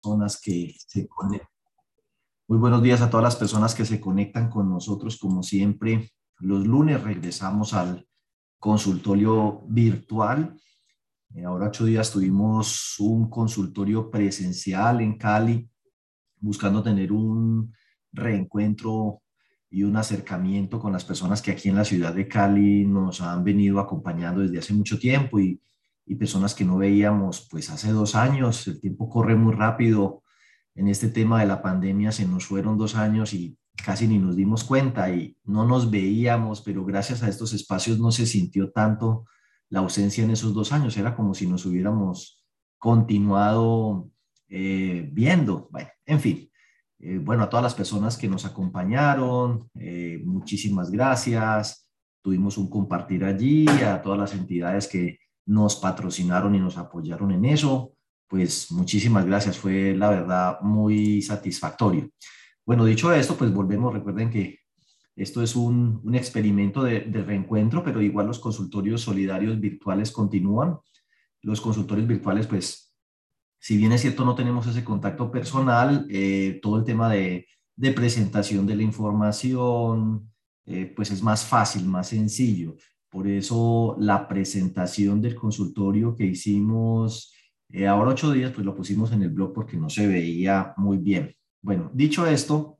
personas que. Muy buenos días a todas las personas que se conectan con nosotros, como siempre. Los lunes regresamos al consultorio virtual. Eh, ahora ocho días tuvimos un consultorio presencial en Cali, buscando tener un reencuentro y un acercamiento con las personas que aquí en la ciudad de Cali nos han venido acompañando desde hace mucho tiempo y, y personas que no veíamos pues hace dos años. El tiempo corre muy rápido. En este tema de la pandemia se nos fueron dos años y casi ni nos dimos cuenta y no nos veíamos, pero gracias a estos espacios no se sintió tanto la ausencia en esos dos años. Era como si nos hubiéramos continuado eh, viendo. Bueno, en fin, eh, bueno, a todas las personas que nos acompañaron, eh, muchísimas gracias. Tuvimos un compartir allí, a todas las entidades que nos patrocinaron y nos apoyaron en eso, pues muchísimas gracias. Fue la verdad muy satisfactorio. Bueno, dicho esto, pues volvemos. Recuerden que esto es un, un experimento de, de reencuentro, pero igual los consultorios solidarios virtuales continúan. Los consultorios virtuales, pues si bien es cierto no tenemos ese contacto personal, eh, todo el tema de, de, presentación de la información, eh, pues es más fácil, más sencillo. Por eso la presentación del consultorio que hicimos eh, ahora ocho días, pues lo pusimos en el blog porque no se veía muy bien. Bueno, dicho esto,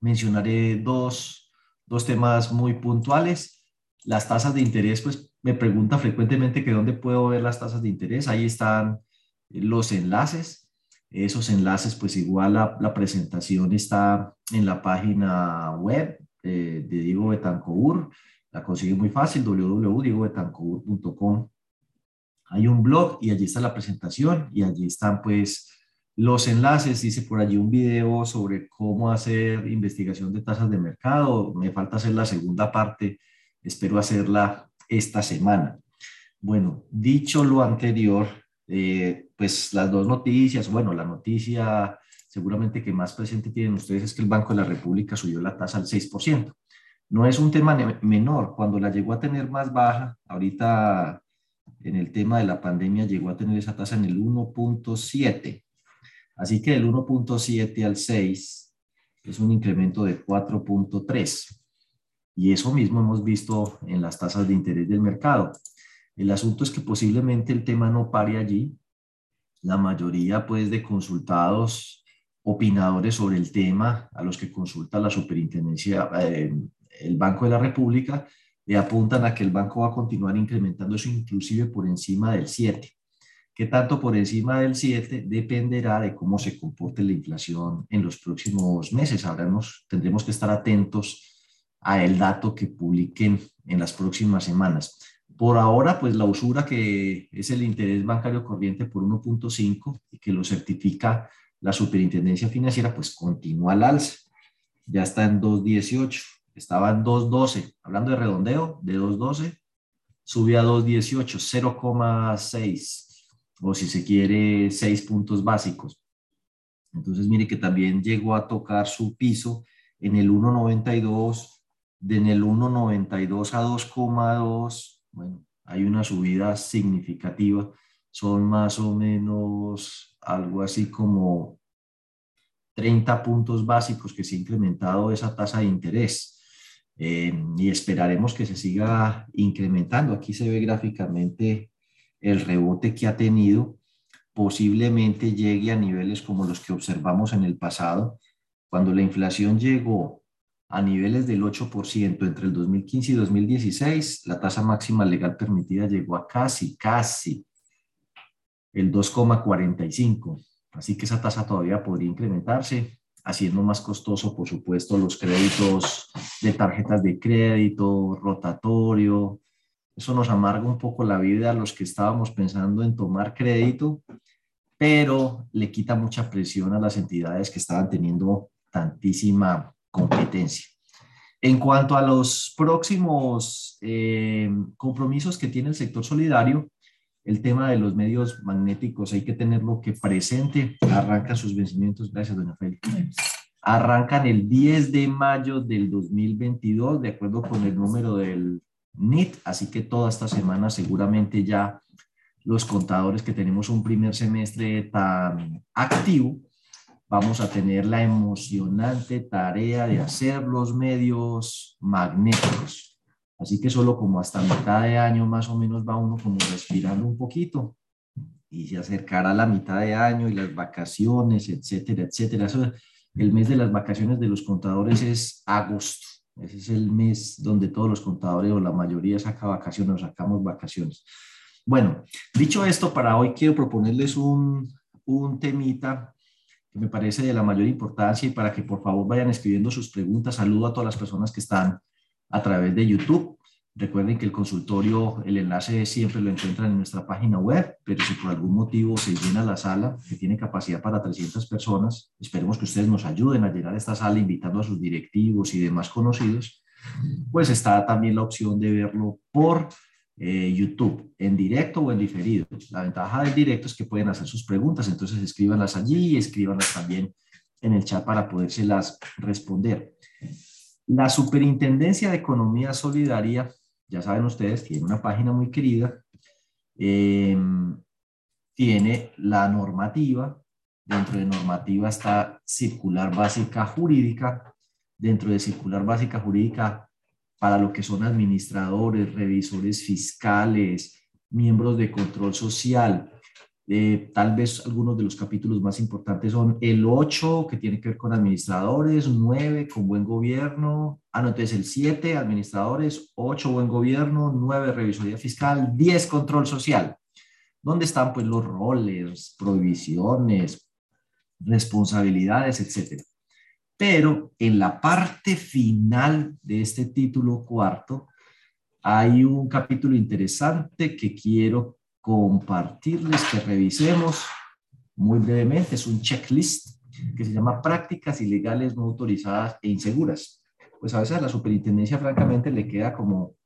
mencionaré dos, dos temas muy puntuales. Las tasas de interés, pues me pregunta frecuentemente que dónde puedo ver las tasas de interés. Ahí están los enlaces. Esos enlaces, pues igual la, la presentación está en la página web de Diego Betancourt. La consigue muy fácil, www.diegobetancourt.com. Hay un blog y allí está la presentación y allí están pues los enlaces. Dice por allí un video sobre cómo hacer investigación de tasas de mercado. Me falta hacer la segunda parte. Espero hacerla esta semana. Bueno, dicho lo anterior, eh, pues las dos noticias, bueno, la noticia seguramente que más presente tienen ustedes es que el Banco de la República subió la tasa al 6%. No es un tema menor, cuando la llegó a tener más baja, ahorita en el tema de la pandemia llegó a tener esa tasa en el 1.7. Así que del 1.7 al 6 es un incremento de 4.3. Y eso mismo hemos visto en las tasas de interés del mercado. El asunto es que posiblemente el tema no pare allí. La mayoría pues de consultados, opinadores sobre el tema, a los que consulta la superintendencia, eh, el Banco de la República, le apuntan a que el banco va a continuar incrementando eso inclusive por encima del 7. ¿Qué tanto por encima del 7? Dependerá de cómo se comporte la inflación en los próximos meses. Habremos, tendremos que estar atentos a el dato que publiquen en las próximas semanas. Por ahora, pues la usura que es el interés bancario corriente por 1.5 y que lo certifica la superintendencia financiera, pues continúa al alza. Ya está en 2.18, estaba en 2.12. Hablando de redondeo, de 2.12, sube a 2.18, 0,6 o si se quiere, 6 puntos básicos. Entonces, mire que también llegó a tocar su piso en el 1.92, de en el 1.92 a 2,2 bueno, hay una subida significativa, son más o menos algo así como 30 puntos básicos que se ha incrementado esa tasa de interés. Eh, y esperaremos que se siga incrementando. Aquí se ve gráficamente el rebote que ha tenido. Posiblemente llegue a niveles como los que observamos en el pasado, cuando la inflación llegó a niveles del 8% entre el 2015 y 2016, la tasa máxima legal permitida llegó a casi, casi el 2,45. Así que esa tasa todavía podría incrementarse, haciendo más costoso, por supuesto, los créditos de tarjetas de crédito, rotatorio. Eso nos amarga un poco la vida a los que estábamos pensando en tomar crédito, pero le quita mucha presión a las entidades que estaban teniendo tantísima competencia. En cuanto a los próximos eh, compromisos que tiene el sector solidario, el tema de los medios magnéticos hay que tenerlo que presente. Arrancan sus vencimientos, gracias, doña Félix. Arrancan el 10 de mayo del 2022, de acuerdo con el número del NIT, así que toda esta semana seguramente ya los contadores que tenemos un primer semestre tan activo, vamos a tener la emocionante tarea de hacer los medios magnéticos. Así que solo como hasta mitad de año más o menos va uno como respirando un poquito y se acercará la mitad de año y las vacaciones, etcétera, etcétera. el mes de las vacaciones de los contadores es agosto. Ese es el mes donde todos los contadores o la mayoría saca vacaciones o sacamos vacaciones. Bueno, dicho esto, para hoy quiero proponerles un, un temita que me parece de la mayor importancia y para que por favor vayan escribiendo sus preguntas. Saludo a todas las personas que están a través de YouTube. Recuerden que el consultorio, el enlace siempre lo encuentran en nuestra página web, pero si por algún motivo se llena la sala, que tiene capacidad para 300 personas, esperemos que ustedes nos ayuden a llenar esta sala invitando a sus directivos y demás conocidos, pues está también la opción de verlo por eh, YouTube, en directo o en diferido. La ventaja del directo es que pueden hacer sus preguntas, entonces escríbanlas allí y escríbanlas también en el chat para podérselas responder. La Superintendencia de Economía Solidaria ya saben ustedes, tiene una página muy querida, eh, tiene la normativa, dentro de normativa está circular básica jurídica, dentro de circular básica jurídica para lo que son administradores, revisores fiscales, miembros de control social, eh, tal vez algunos de los capítulos más importantes son el 8, que tiene que ver con administradores, 9, con buen gobierno, ah, no, entonces el 7, administradores, 8, buen gobierno, 9, revisoría fiscal, 10, control social. ¿Dónde están pues los roles, prohibiciones, responsabilidades, etcétera? Pero en la parte final de este título cuarto hay un capítulo interesante que quiero compartirles, que revisemos muy brevemente. Es un checklist que se llama prácticas ilegales no autorizadas e inseguras. Pues a veces a la superintendencia francamente le queda como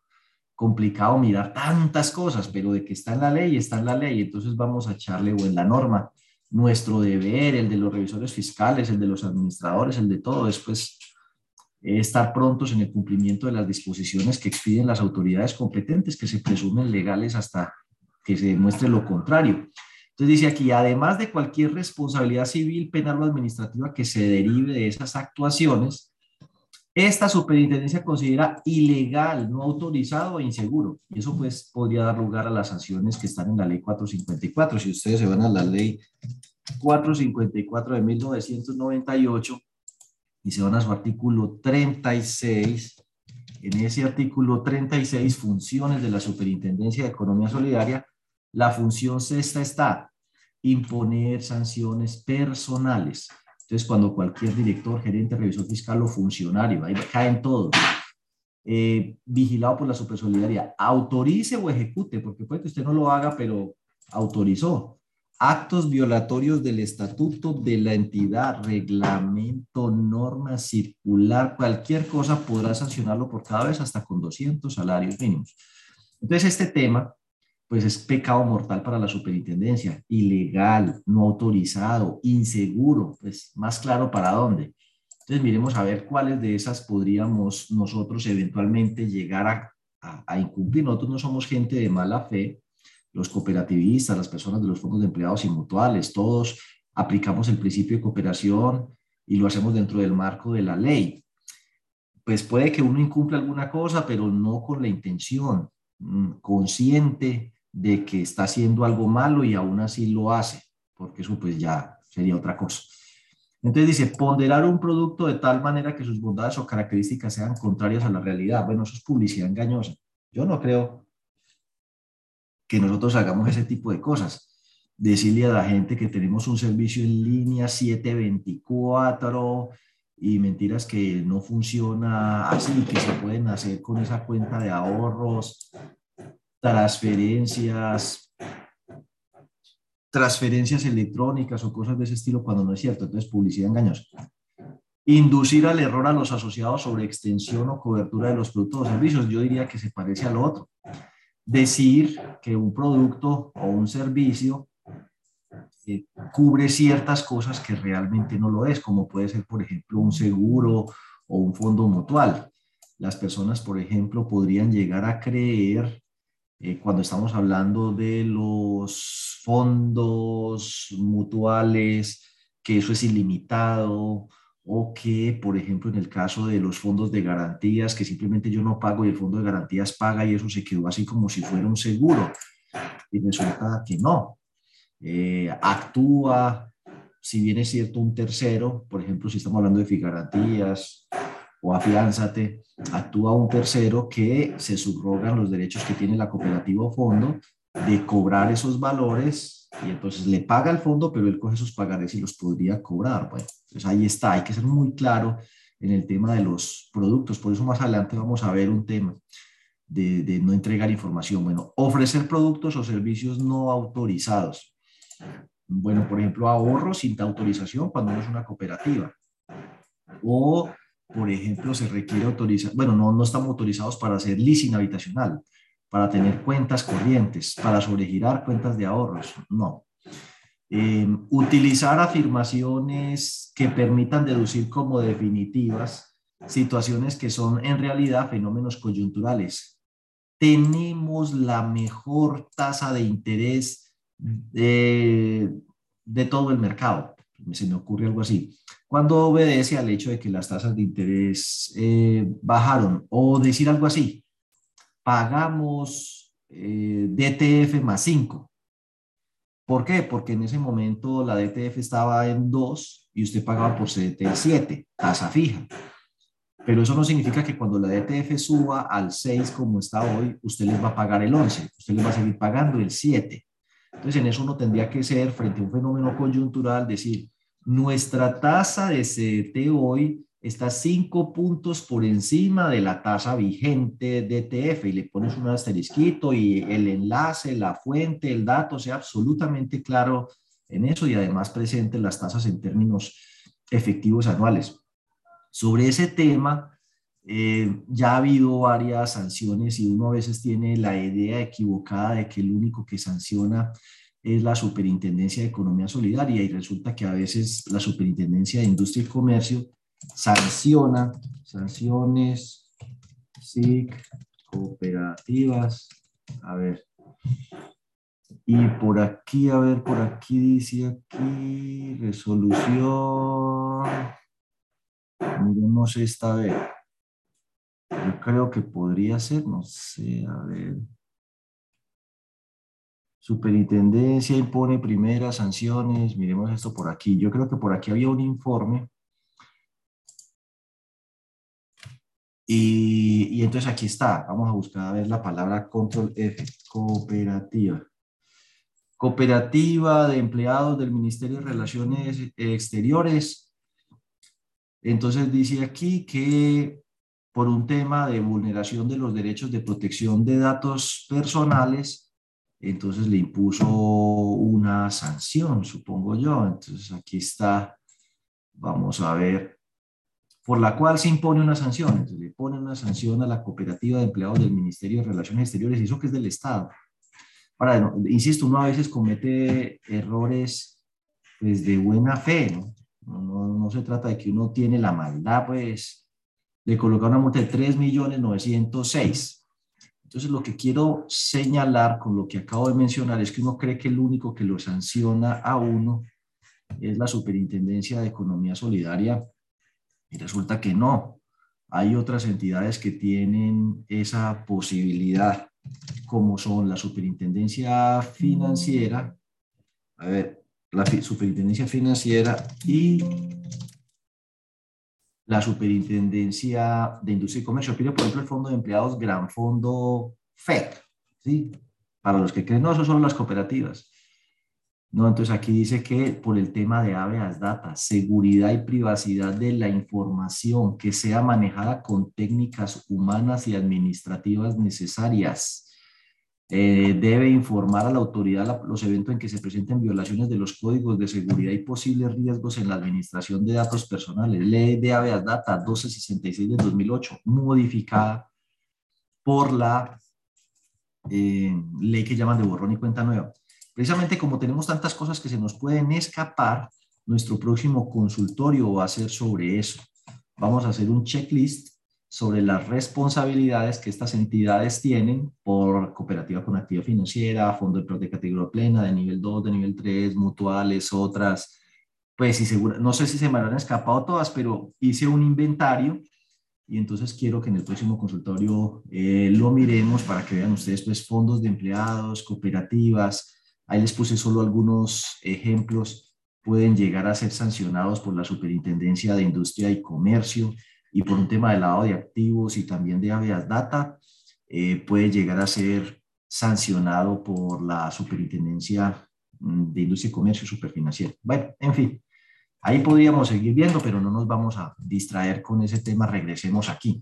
complicado mirar tantas cosas, pero de que está en la ley, está en la ley, entonces vamos a echarle o en la norma nuestro deber, el de los revisores fiscales, el de los administradores, el de todo, después estar prontos en el cumplimiento de las disposiciones que expiden las autoridades competentes que se presumen legales hasta que se demuestre lo contrario. Entonces dice aquí, además de cualquier responsabilidad civil, penal o administrativa que se derive de esas actuaciones, esta superintendencia considera ilegal, no autorizado e inseguro. Y eso pues podría dar lugar a las sanciones que están en la ley 454. Si ustedes se van a la ley 454 de 1998 y se van a su artículo 36, en ese artículo 36, funciones de la Superintendencia de Economía Solidaria, la función sexta está imponer sanciones personales. Entonces, cuando cualquier director, gerente, revisor fiscal o funcionario, ahí caen todos, eh, vigilado por la supersolidaria, autorice o ejecute, porque puede que usted no lo haga, pero autorizó actos violatorios del estatuto de la entidad, reglamento, norma circular, cualquier cosa podrá sancionarlo por cada vez hasta con 200 salarios mínimos. Entonces, este tema pues es pecado mortal para la superintendencia, ilegal, no autorizado, inseguro, pues más claro para dónde. Entonces miremos a ver cuáles de esas podríamos nosotros eventualmente llegar a, a, incumplir. Nosotros no somos gente de mala fe, los cooperativistas, las personas de los fondos de empleados y mutuales, todos aplicamos el principio de cooperación y lo hacemos dentro del marco de la ley. Pues puede que uno incumpla alguna cosa, pero no con la intención mm, consciente de que está haciendo algo malo y aún así lo hace, porque eso pues ya sería otra cosa. Entonces dice, ponderar un producto de tal manera que sus bondades o características sean contrarias a la realidad. Bueno, eso es publicidad engañosa. Yo no creo que nosotros hagamos ese tipo de cosas. Decirle a la gente que tenemos un servicio en línea 724 y mentiras que no funciona así, que se pueden hacer con esa cuenta de ahorros transferencias, transferencias electrónicas o cosas de ese estilo cuando no es cierto. Entonces, publicidad engañosa. Inducir al error a los asociados sobre extensión o cobertura de los productos o servicios. Yo diría que se parece a lo otro. Decir que un producto o un servicio eh, cubre ciertas cosas que realmente no lo es, como puede ser, por ejemplo, un seguro o un fondo mutual. Las personas, por ejemplo, podrían llegar a creer eh, cuando estamos hablando de los fondos mutuales, que eso es ilimitado, o que, por ejemplo, en el caso de los fondos de garantías, que simplemente yo no pago y el fondo de garantías paga y eso se quedó así como si fuera un seguro. Y resulta que no. Eh, actúa, si bien es cierto, un tercero, por ejemplo, si estamos hablando de figarantías o afiánzate, actúa un tercero que se subrogan los derechos que tiene la cooperativa o fondo de cobrar esos valores y entonces le paga el fondo, pero él coge esos pagares y los podría cobrar. Bueno, entonces ahí está, hay que ser muy claro en el tema de los productos. Por eso más adelante vamos a ver un tema de, de no entregar información. Bueno, ofrecer productos o servicios no autorizados. Bueno, por ejemplo, ahorros sin autorización cuando no es una cooperativa. O, por ejemplo, se requiere autorizar, bueno, no, no estamos autorizados para hacer leasing habitacional, para tener cuentas corrientes, para sobregirar cuentas de ahorros, no. Em, utilizar afirmaciones que permitan deducir como definitivas situaciones que son en realidad fenómenos coyunturales. Tenemos la mejor tasa de interés de, de todo el mercado. Se me ocurre algo así. Cuando obedece al hecho de que las tasas de interés eh, bajaron o decir algo así, pagamos eh, DTF más 5. ¿Por qué? Porque en ese momento la DTF estaba en 2 y usted pagaba por CDT 7, tasa fija. Pero eso no significa que cuando la DTF suba al 6 como está hoy, usted les va a pagar el 11, usted les va a seguir pagando el 7. Entonces, en eso uno tendría que ser, frente a un fenómeno coyuntural, decir, nuestra tasa de CDT hoy está cinco puntos por encima de la tasa vigente de ETF y le pones un asterisquito y el enlace, la fuente, el dato sea absolutamente claro en eso y además presente las tasas en términos efectivos anuales. Sobre ese tema, eh, ya ha habido varias sanciones y uno a veces tiene la idea equivocada de que el único que sanciona es la Superintendencia de Economía Solidaria y resulta que a veces la Superintendencia de Industria y Comercio sanciona sanciones SIC cooperativas. A ver. Y por aquí, a ver, por aquí dice aquí resolución. Miremos esta vez. Yo creo que podría ser, no sé, a ver. Superintendencia impone primeras sanciones. Miremos esto por aquí. Yo creo que por aquí había un informe. Y, y entonces aquí está. Vamos a buscar a ver la palabra control F. Cooperativa. Cooperativa de empleados del Ministerio de Relaciones Exteriores. Entonces dice aquí que por un tema de vulneración de los derechos de protección de datos personales, entonces le impuso una sanción, supongo yo. Entonces aquí está, vamos a ver, por la cual se impone una sanción. Entonces le pone una sanción a la cooperativa de empleados del Ministerio de Relaciones Exteriores, y eso que es del Estado. Ahora, insisto, uno a veces comete errores pues, de buena fe, ¿no? No, no, no se trata de que uno tiene la maldad, pues, le coloca una multa de 3.906. Entonces, lo que quiero señalar con lo que acabo de mencionar es que uno cree que el único que lo sanciona a uno es la Superintendencia de Economía Solidaria y resulta que no. Hay otras entidades que tienen esa posibilidad, como son la Superintendencia Financiera, a ver, la Superintendencia Financiera y la Superintendencia de Industria y Comercio. Pide, por ejemplo, el Fondo de Empleados Gran Fondo FEC, ¿sí? Para los que creen, no, eso son las cooperativas. No, entonces aquí dice que por el tema de habeas data, seguridad y privacidad de la información que sea manejada con técnicas humanas y administrativas necesarias eh, debe informar a la autoridad los eventos en que se presenten violaciones de los códigos de seguridad y posibles riesgos en la administración de datos personales. Ley de Habeas Data 1266 de 2008, modificada por la eh, ley que llaman de borrón y cuenta nueva. Precisamente como tenemos tantas cosas que se nos pueden escapar, nuestro próximo consultorio va a ser sobre eso. Vamos a hacer un checklist sobre las responsabilidades que estas entidades tienen por cooperativa con actividad financiera, fondo de de categoría plena, de nivel 2, de nivel 3, mutuales, otras, pues y seguro, no sé si se me han escapado todas, pero hice un inventario y entonces quiero que en el próximo consultorio eh, lo miremos para que vean ustedes pues fondos de empleados, cooperativas, ahí les puse solo algunos ejemplos, pueden llegar a ser sancionados por la Superintendencia de Industria y Comercio y por un tema de lavado de activos y también de habeas data, eh, puede llegar a ser sancionado por la Superintendencia mm, de Industria y Comercio Superfinanciera. Bueno, en fin, Ahí podríamos seguir viendo, pero no nos vamos a distraer con ese tema. Regresemos aquí.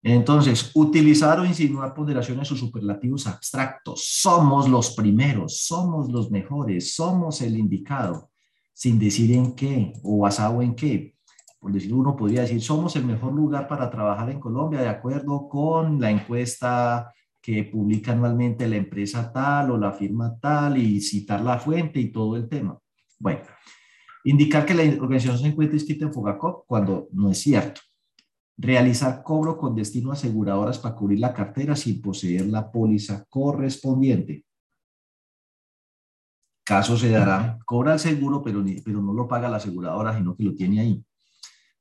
Entonces, utilizar o insinuar ponderaciones o superlativos abstractos. Somos los primeros, somos los mejores, somos el indicado, sin decir en qué o basado en qué. Por decir, uno podría decir, somos el mejor lugar para trabajar en Colombia de acuerdo con la encuesta que publica anualmente la empresa tal o la firma tal y citar la fuente y todo el tema. Bueno, Indicar que la organización se encuentra inscrita en Fogacop cuando no es cierto. Realizar cobro con destino a aseguradoras para cubrir la cartera sin poseer la póliza correspondiente. Caso se dará, cobra el seguro, pero, pero no lo paga la aseguradora, sino que lo tiene ahí.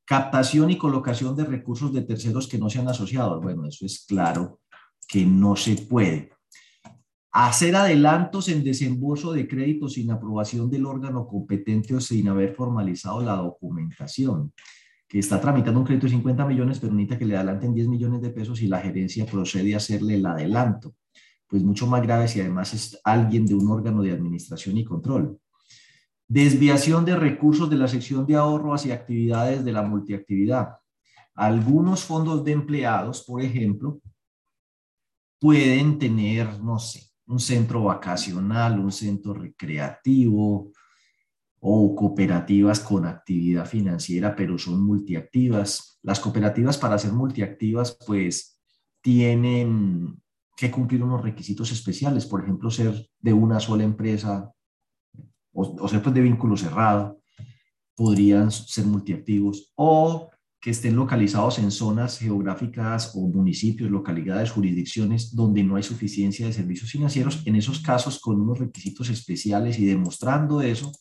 Captación y colocación de recursos de terceros que no sean asociados. Bueno, eso es claro que no se puede hacer adelantos en desembolso de crédito sin aprobación del órgano competente o sin haber formalizado la documentación, que está tramitando un crédito de 50 millones, pero necesita que le adelanten 10 millones de pesos y la gerencia procede a hacerle el adelanto. Pues mucho más grave si además es alguien de un órgano de administración y control. Desviación de recursos de la sección de ahorro hacia actividades de la multiactividad. Algunos fondos de empleados, por ejemplo, pueden tener, no sé, un centro vacacional, un centro recreativo o cooperativas con actividad financiera, pero son multiactivas. Las cooperativas para ser multiactivas, pues tienen que cumplir unos requisitos especiales, por ejemplo, ser de una sola empresa o, ser pues, de vínculo cerrado, podrían ser multiactivos, o que estén localizados en zonas geográficas o municipios, localidades, jurisdicciones donde no hay suficiencia de servicios financieros, en esos casos con unos requisitos especiales y demostrando eso,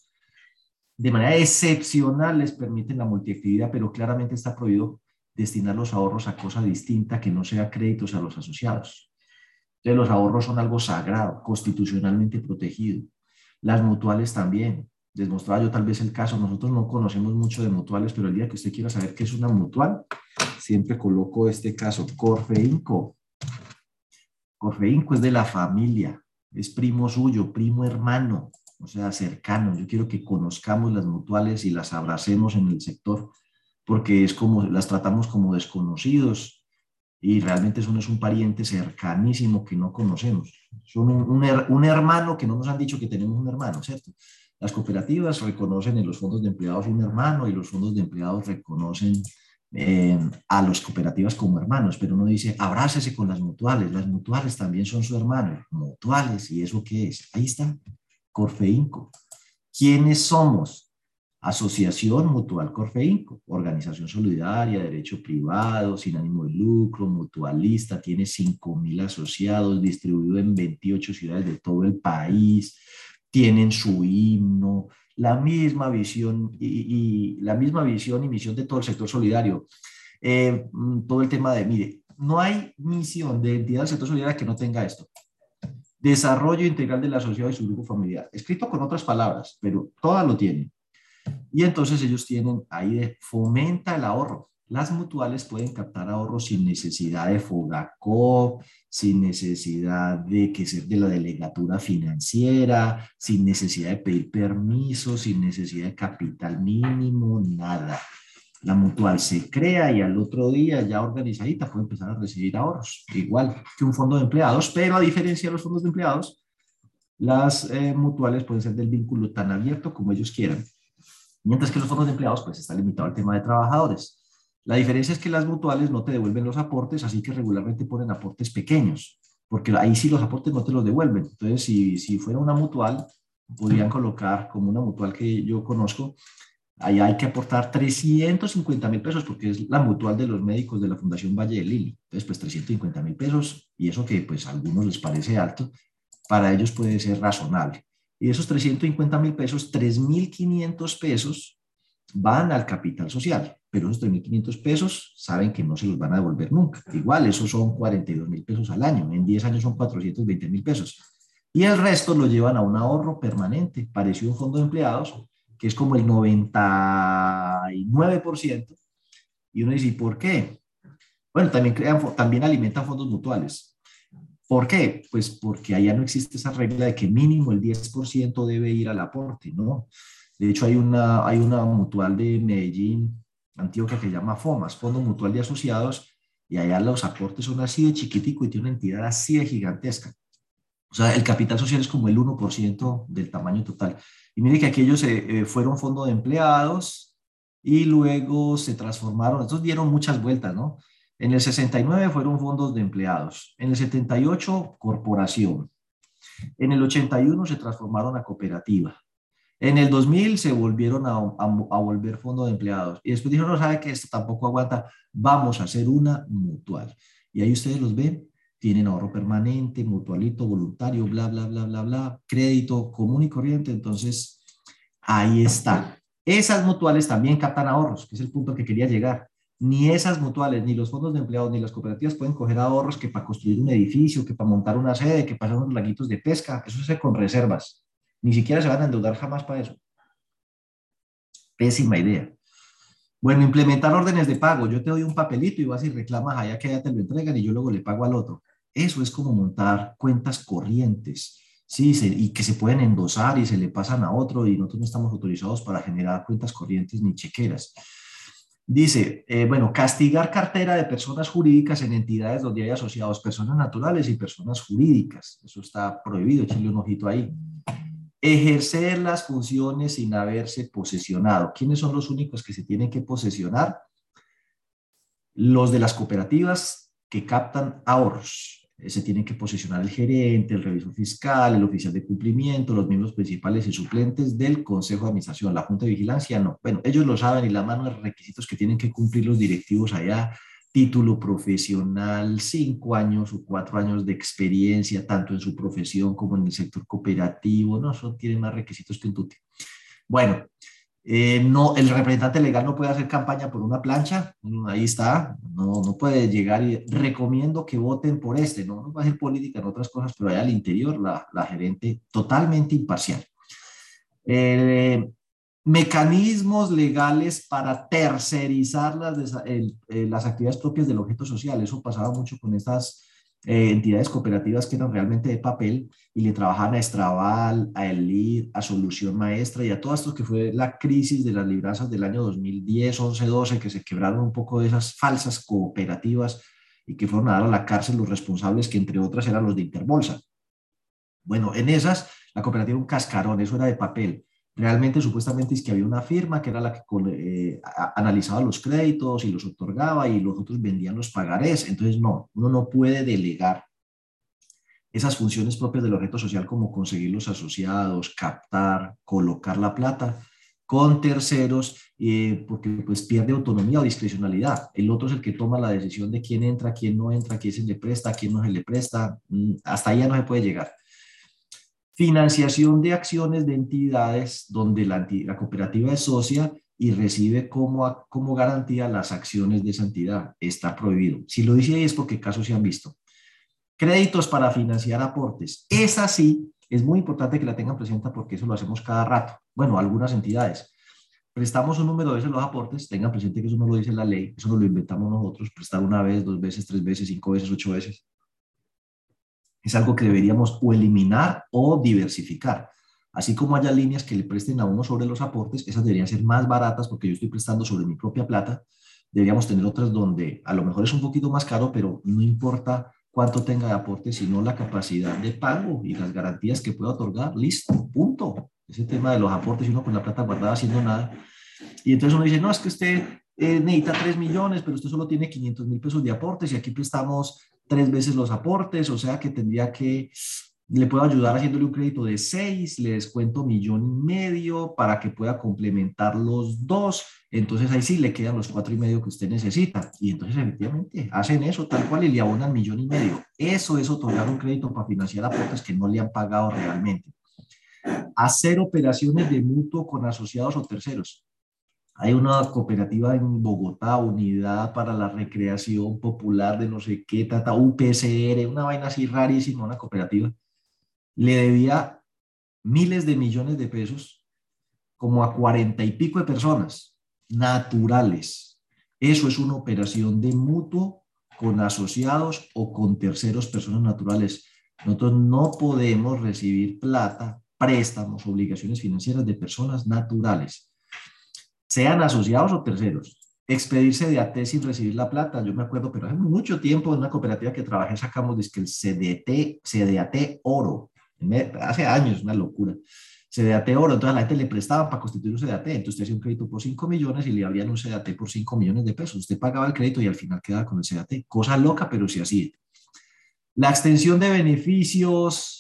de manera excepcional les permiten la multiactividad, pero claramente está prohibido destinar los ahorros a cosa distinta que no sea créditos a los asociados. Entonces los ahorros son algo sagrado, constitucionalmente protegido. Las mutuales también les mostraba yo tal vez el caso, nosotros no conocemos mucho de mutuales, pero el día que usted quiera saber qué es una mutual, siempre coloco este caso, Corfeinco. Corfeinco es de la familia, es primo suyo, primo hermano, o sea, cercano. Yo quiero que conozcamos las mutuales y las abracemos en el sector, porque es como, las tratamos como desconocidos y realmente eso no es un pariente cercanísimo que no conocemos. Son un, un hermano que no nos han dicho que tenemos un hermano, ¿cierto? Las cooperativas reconocen en los fondos de empleados un hermano y los fondos de empleados reconocen eh, a las cooperativas como hermanos, pero uno dice, abrácese con las mutuales, las mutuales también son su hermano, mutuales, ¿y eso qué es? Ahí está, Corfeinco. ¿Quiénes somos? Asociación Mutual Corfeinco, organización solidaria, derecho privado, sin ánimo de lucro, mutualista, tiene 5.000 asociados, distribuido en 28 ciudades de todo el país, tienen su himno, la misma visión y, la misma visión y misión de todo el sector solidario. Eh, mm, todo el tema de, mire, no hay misión de entidad del sector solidario que no tenga esto. Desarrollo integral de la sociedad y su grupo familiar. Escrito con otras palabras, pero todas lo tienen. Y entonces ellos tienen ahí de fomenta el ahorro. Las mutuales pueden captar ahorros sin necesidad de FOGACOP, sin necesidad de que ser de la delegatura financiera, sin necesidad de pedir permiso, sin necesidad de capital mínimo, nada. La mutual se crea y al otro día ya organizadita puede empezar a recibir ahorros, igual que un fondo de empleados, pero a diferencia de los fondos de empleados, las eh, mutuales pueden ser del vínculo tan abierto como ellos quieran, mientras que los fondos de empleados pues está limitado al tema de trabajadores. La diferencia es que las mutuales no te devuelven los aportes, así que regularmente ponen aportes pequeños, porque ahí sí los aportes no te los devuelven. Entonces, si, si fuera una mutual, podrían colocar como una mutual que yo conozco, Ahí hay que aportar 350 mil pesos porque es la mutual de los médicos de la Fundación Valle de Lili. Entonces, pues 350 mil pesos y eso que pues a algunos les parece alto, para ellos puede ser razonable. Y esos 350 mil pesos, 3.500 pesos van al capital social, pero esos 3.500 pesos saben que no se los van a devolver nunca. Igual, esos son 42 mil pesos al año, en 10 años son 420 mil pesos. Y el resto lo llevan a un ahorro permanente, parecido a un fondo de empleados, que es como el 99%. Y uno dice, ¿y por qué? Bueno, también, crean, también alimentan fondos mutuales. ¿Por qué? Pues porque allá no existe esa regla de que mínimo el 10% debe ir al aporte, ¿no? De hecho, hay una, hay una mutual de Medellín, Antioquia, que llama FOMAS, Fondo Mutual de Asociados, y allá los aportes son así de chiquitico y tiene una entidad así de gigantesca. O sea, el capital social es como el 1% del tamaño total. Y mire que aquellos eh, eh, fueron fondo de empleados y luego se transformaron, estos dieron muchas vueltas, ¿no? En el 69 fueron fondos de empleados, en el 78 corporación, en el 81 se transformaron a cooperativa, en el 2000 se volvieron a, a, volver fondo de empleados y después dijeron, no sabe que esto tampoco aguanta, vamos a hacer una mutual. Y ahí ustedes los ven, tienen ahorro permanente, mutualito, voluntario, bla, bla, bla, bla, bla, crédito común y corriente. Entonces, ahí está. Esas mutuales también captan ahorros, que es el punto que quería llegar. Ni esas mutuales, ni los fondos de empleados, ni las cooperativas pueden coger ahorros que para construir un edificio, que para montar una sede, que para hacer unos laguitos de pesca. Eso se hace con reservas. Ni siquiera se van a endeudar jamás para eso. Pésima idea. Bueno, implementar órdenes de pago. Yo te doy un papelito y vas y reclamas allá que ya te lo entregan y yo luego le pago al otro. Eso es como montar cuentas corrientes, ¿sí? y que se pueden endosar y se le pasan a otro y nosotros no estamos autorizados para generar cuentas corrientes ni chequeras. Dice, eh, bueno, castigar cartera de personas jurídicas en entidades donde hay asociados personas naturales y personas jurídicas. Eso está prohibido, échale un ojito ahí. Ejercer las funciones sin haberse posesionado. ¿Quiénes son los únicos que se tienen que posesionar? Los de las cooperativas que captan ahorros. Eh, se tienen que posicionar el gerente, el revisor fiscal, el oficial de cumplimiento, los miembros principales y suplentes del Consejo de Administración. La Junta de Vigilancia no. Bueno, ellos lo saben y la mano de requisitos que tienen que cumplir los directivos allá. Título profesional, cinco años o cuatro años de experiencia, tanto en su profesión como en el sector cooperativo. No, eso tiene más requisitos que un. Bueno, eh, no, el representante legal no puede hacer campaña por una plancha, mm, ahí está, no, no puede llegar y recomiendo que voten por este, no, no va a hacer política en otras cosas, pero allá al interior la, la gerente totalmente imparcial. Eh, mecanismos legales para tercerizar las, eh, las actividades propias del objeto social, eso pasaba mucho con estas eh, entidades cooperativas que eran realmente de papel y le trabajaban a Estrabal, a Elid, a Solución Maestra y a todas estos que fue la crisis de las libranzas del año 2010, 11, 12, que se quebraron un poco de esas falsas cooperativas y que fueron a dar a la cárcel los responsables, que entre otras eran los de Interbolsa. Bueno, en esas, la cooperativa un cascarón, eso era de papel. Realmente, supuestamente, es que había una firma que era la que eh, analizaba los créditos y los otorgaba y los otros vendían los pagarés. Entonces, no, uno no puede delegar esas funciones propias del objeto social como conseguir los asociados, captar, colocar la plata con terceros, eh, porque pues pierde autonomía o discrecionalidad. El otro es el que toma la decisión de quién entra, quién no entra, quién se le presta, quién no se le presta. Mm, hasta ahí no se puede llegar. Financiación de acciones de entidades donde la, cooperativa es socia y recibe como, como garantía las acciones de esa entidad. Está prohibido. Si lo dice ahí es porque casos se han visto. Créditos para financiar aportes. Es así, es muy importante que la tengan presente porque eso lo hacemos cada rato. Bueno, algunas entidades. Prestamos un número de veces los aportes, tengan presente que eso no lo dice la ley, eso no lo inventamos nosotros, prestar una vez, dos veces, tres veces, cinco veces, ocho veces es algo que deberíamos o eliminar o diversificar. Así como haya líneas que le presten a uno sobre los aportes, esas deberían ser más baratas porque yo estoy prestando sobre mi propia plata. Deberíamos tener otras donde a lo mejor es un poquito más caro, pero no importa cuánto tenga de aporte, sino la capacidad de pago y las garantías que pueda otorgar. Listo, punto. Ese tema de los aportes y uno con la plata guardada haciendo nada. Y entonces uno dice, no, es que usted eh, necesita 3 millones, pero usted solo tiene 500 mil pesos de aportes y aquí prestamos tres veces los aportes, o sea que tendría que le puedo ayudar haciéndole un crédito de 6, le descuento millón y medio para que pueda complementar los dos. Entonces ahí sí le quedan los cuatro y medio que usted necesita. Y entonces efectivamente hacen eso tal cual y le abonan millón y medio. Eso es otorgar un crédito para financiar aportes que no le han pagado realmente. Hacer operaciones de mutuo con asociados o terceros. Hay una cooperativa en Bogotá, Unidad para la Recreación Popular de no sé qué, tata, UPCR, una vaina así rarísima, una cooperativa le debía miles de millones de pesos como a cuarenta y pico de personas naturales. Eso es una operación de mutuo con asociados o con terceros personas naturales. Nosotros no podemos recibir plata, préstamos, obligaciones financieras de personas naturales, sean asociados o terceros. Expedirse de AT sin recibir la plata, yo me acuerdo, pero hace mucho tiempo en una cooperativa que trabajé sacamos que el CDT, CDAT oro, hace años, una locura. CDAT oro, entonces a la gente le prestaban para constituir un CDAT, entonces usted hacía un crédito por 5 millones y le abrían un CDAT por 5 millones de pesos. Usted pagaba el crédito y al final quedaba con el CDAT. Cosa loca, pero sí así. La extensión de beneficios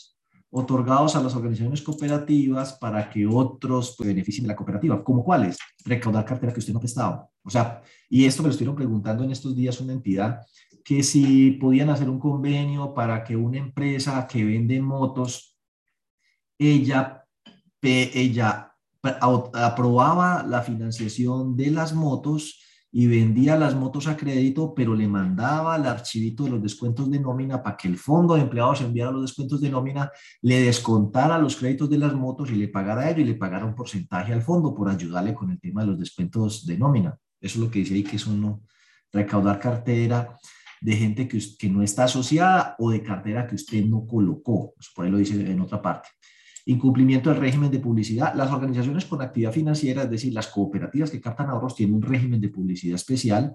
otorgados a las organizaciones cooperativas para que otros pues, beneficien de la cooperativa. ¿Cómo cuáles? Recaudar cartera que usted no prestaba. O sea, y esto me lo estuvieron preguntando en estos días una entidad que si podían hacer un convenio para que una empresa que vende motos ella, ella aprobaba la financiación de las motos y vendía las motos a crédito, pero le mandaba el archivito de los descuentos de nómina para que el fondo de empleados enviara los descuentos de nómina, le descontara los créditos de las motos y le pagara a ello y le pagara un porcentaje al fondo por ayudarle con el tema de los descuentos de nómina. Eso es lo que dice ahí que es uno, recaudar cartera de gente que, que no está asociada o de cartera que usted no colocó. por ahí lo dice en otra parte incumplimiento del régimen de publicidad. Las organizaciones con actividad financiera, es decir, las cooperativas que captan ahorros, tienen un régimen de publicidad especial.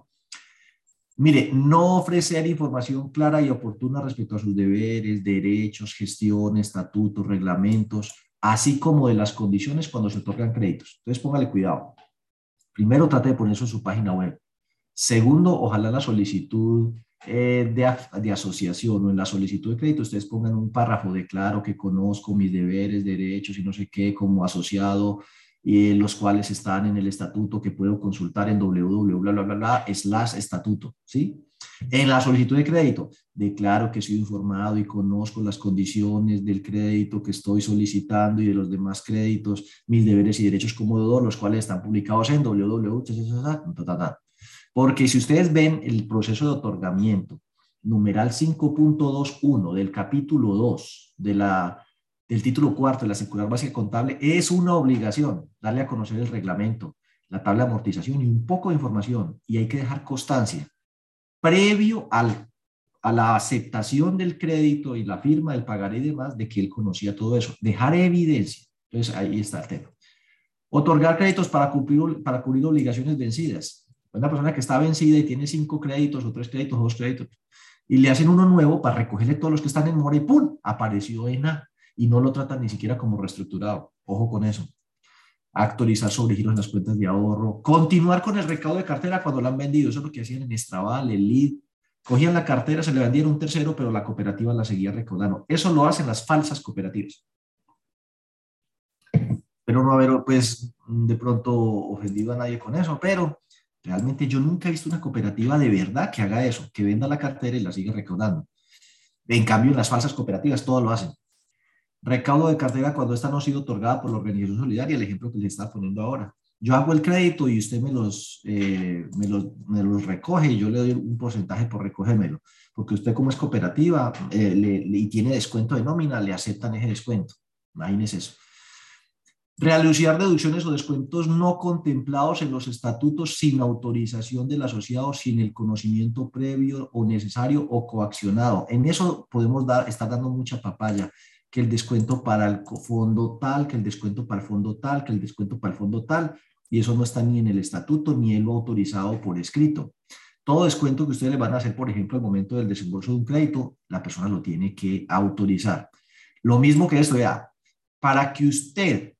Mire, no ofrecer información clara y oportuna respecto a sus deberes, derechos, gestión, estatutos, reglamentos, así como de las condiciones cuando se otorgan créditos. Entonces, póngale cuidado. Primero, trate de poner eso en su página web. Segundo, ojalá la solicitud eh, de, asociación o en la solicitud de crédito ustedes pongan un párrafo de claro que conozco mis deberes, derechos y no sé qué como asociado, y los cuales están en el estatuto que puedo consultar en www, slash estatuto, ¿sí? En la solicitud de crédito, declaro que sido informado y conozco las condiciones del crédito que estoy solicitando y de los demás créditos, mis deberes y derechos como deudor, los cuales están publicados en www. Porque si ustedes ven el proceso de otorgamiento, numeral 5.21 del capítulo 2 de la, del título cuarto de la circular básica contable, es una obligación darle a conocer el reglamento, la tabla de amortización y un poco de información. Y hay que dejar constancia previo al, a la aceptación del crédito y la firma del pagaré y demás de que él conocía todo eso. Dejar evidencia. Entonces ahí está el tema. Otorgar créditos para cumplir, para cubrir obligaciones vencidas una persona que está vencida y tiene cinco créditos o tres créditos o dos créditos, y le hacen uno nuevo para recogerle todos los que están en mora y ¡pum! Apareció en A y no lo tratan ni siquiera como reestructurado. Ojo con eso. Actualizar sobre giros en las cuentas de ahorro. Continuar con el recaudo de cartera cuando la han vendido. Eso es lo que hacían en Estraval, el lead. Cogían la cartera, se le vendían un tercero, pero la cooperativa la seguía recaudando. Eso lo hacen las falsas cooperativas. Pero no haber, pues, de pronto ofendido a nadie con eso, pero Realmente yo nunca he visto una cooperativa de verdad que haga eso, que venda la cartera y la siga recaudando. En cambio, en las falsas cooperativas todo lo hacen. Recaudo de cartera cuando esta no ha sido otorgada por la organización solidaria, el ejemplo que les está poniendo ahora. Yo hago el crédito y usted me los, eh, me los, me los, recoge y yo le doy un porcentaje por recogérmelo. Porque usted como es cooperativa eh, le, y tiene descuento de nómina, le aceptan ese descuento. Imagínese eso. Realizar deducciones o descuentos no contemplados en los estatutos sin autorización del asociado, sin el conocimiento previo o necesario o coaccionado. En eso podemos dar, estar dando mucha papaya, que el descuento para el fondo tal, que el descuento para el fondo tal, que el descuento para el fondo tal, y eso no está ni en el estatuto ni en lo autorizado por escrito. Todo descuento que ustedes le van a hacer, por ejemplo, al momento del desembolso de un crédito, la persona lo tiene que autorizar. Lo mismo que esto, ya, para que usted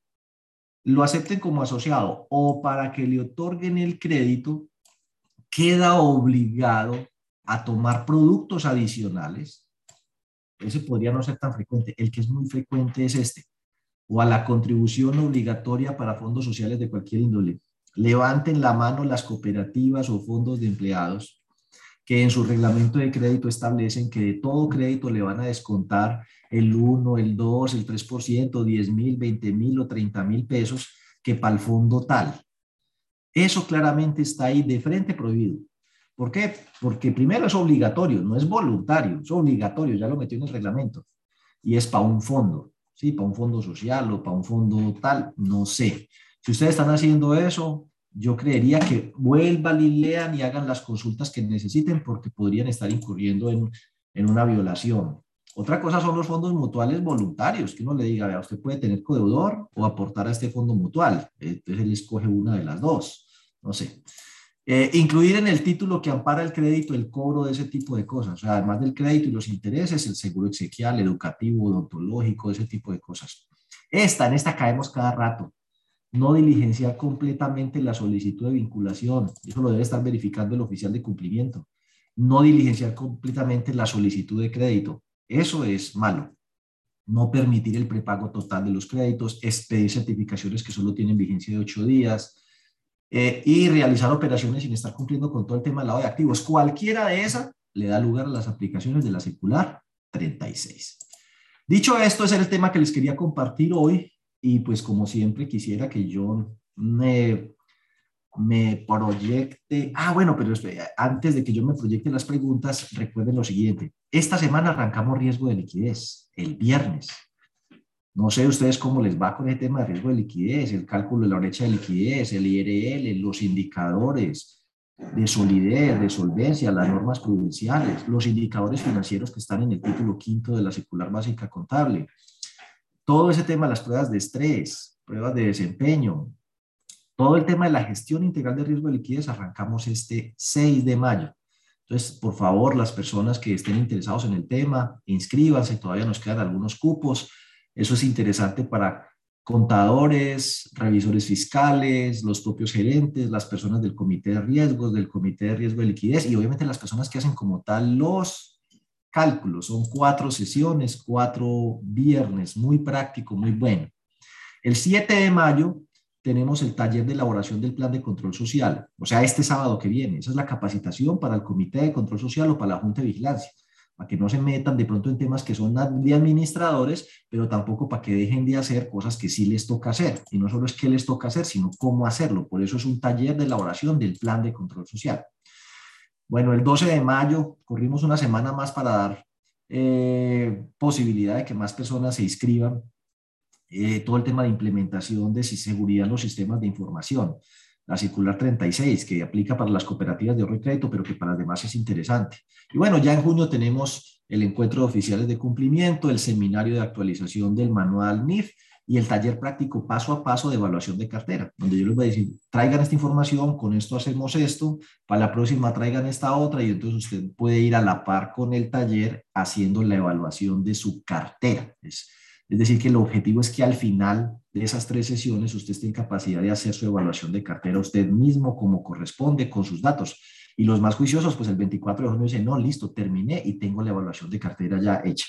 lo acepten como asociado o para que le otorguen el crédito, queda obligado a tomar productos adicionales ese podría no ser tan frecuente. El que es muy frecuente es este. O a la contribución obligatoria para fondos sociales de cualquier índole. Levanten la mano las cooperativas o fondos de empleados que en su reglamento de crédito establecen que de todo crédito le van a descontar el 1, el 2, el 3%, 10 mil, 20 mil o 30 mil pesos que para el fondo tal. Eso claramente está ahí de frente prohibido. ¿Por qué? Porque primero es obligatorio, no es voluntario, es obligatorio, ya lo metió en el reglamento. Y es para un fondo, ¿sí? Para un fondo social o para un fondo tal, no sé. Si ustedes están haciendo eso, yo creería que vuelvan y lean y hagan las consultas que necesiten porque podrían estar incurriendo en, en una violación. Otra cosa son los fondos mutuales voluntarios, que uno le diga, vea, usted puede tener codeudor o aportar a este fondo mutual. Entonces él escoge una de las dos. No sé. Eh, incluir en el título que ampara el crédito el cobro de ese tipo de cosas, o sea, además del crédito y los intereses, el seguro exequial, educativo, odontológico, ese tipo de cosas. Esta, en esta caemos cada rato. No diligenciar completamente la solicitud de vinculación, eso lo debe estar verificando el oficial de cumplimiento. No diligenciar completamente la solicitud de crédito, eso es malo. No permitir el prepago total de los créditos, expedir certificaciones que solo tienen vigencia de ocho días, eh, y realizar operaciones sin estar cumpliendo con todo el tema del lado de activos. Cualquiera de esas le da lugar a las aplicaciones de la circular 36. Dicho esto, ese es el tema que les quería compartir hoy y pues como siempre quisiera que yo me, me proyecte. Ah, bueno, pero antes de que yo me proyecte las preguntas, recuerden lo siguiente. Esta semana arrancamos riesgo de liquidez, el viernes. No sé ustedes cómo les va con el tema de riesgo de liquidez, el cálculo de la brecha de liquidez, el IRL, los indicadores de solidez, de solvencia, las normas prudenciales, los indicadores financieros que están en el título quinto de la circular básica contable. Todo ese tema, las pruebas de estrés, pruebas de desempeño, todo el tema de la gestión integral de riesgo de liquidez arrancamos este 6 de mayo. Entonces, por favor, las personas que estén interesados en el tema, inscríbanse, todavía nos quedan algunos cupos. Eso es interesante para contadores, revisores fiscales, los propios gerentes, las personas del comité de riesgos, del comité de riesgo de liquidez y obviamente las personas que hacen como tal los cálculos. Son cuatro sesiones, cuatro viernes, muy práctico, muy bueno. El 7 de mayo tenemos el taller de elaboración del plan de control social, o sea, este sábado que viene. Esa es la capacitación para el comité de control social o para la junta de vigilancia para que no se metan de pronto en temas que son de administradores, pero tampoco para que dejen de hacer cosas que sí les toca hacer. Y no solo es que les toca hacer, sino cómo hacerlo. Por eso es un taller de elaboración del plan de control social. Bueno, el 12 de mayo corrimos una semana más para dar eh, posibilidad de que más personas se inscriban. Eh, todo el tema de implementación de seguridad en los sistemas de información la circular 36, que aplica para las cooperativas de ahorro y crédito, pero que para las demás es interesante. Y bueno, ya en junio tenemos el encuentro de oficiales de cumplimiento, el seminario de actualización del manual NIF y el taller práctico paso a paso de evaluación de cartera, donde yo les voy a decir, traigan esta información, con esto hacemos esto, para la próxima traigan esta otra y entonces usted puede ir a la par con el taller haciendo la evaluación de su cartera. Es decir, que el objetivo es que al final de esas tres sesiones usted esté en capacidad de hacer su evaluación de cartera usted mismo como corresponde con sus datos. Y los más juiciosos, pues el 24 de junio dicen, no, listo, terminé y tengo la evaluación de cartera ya hecha.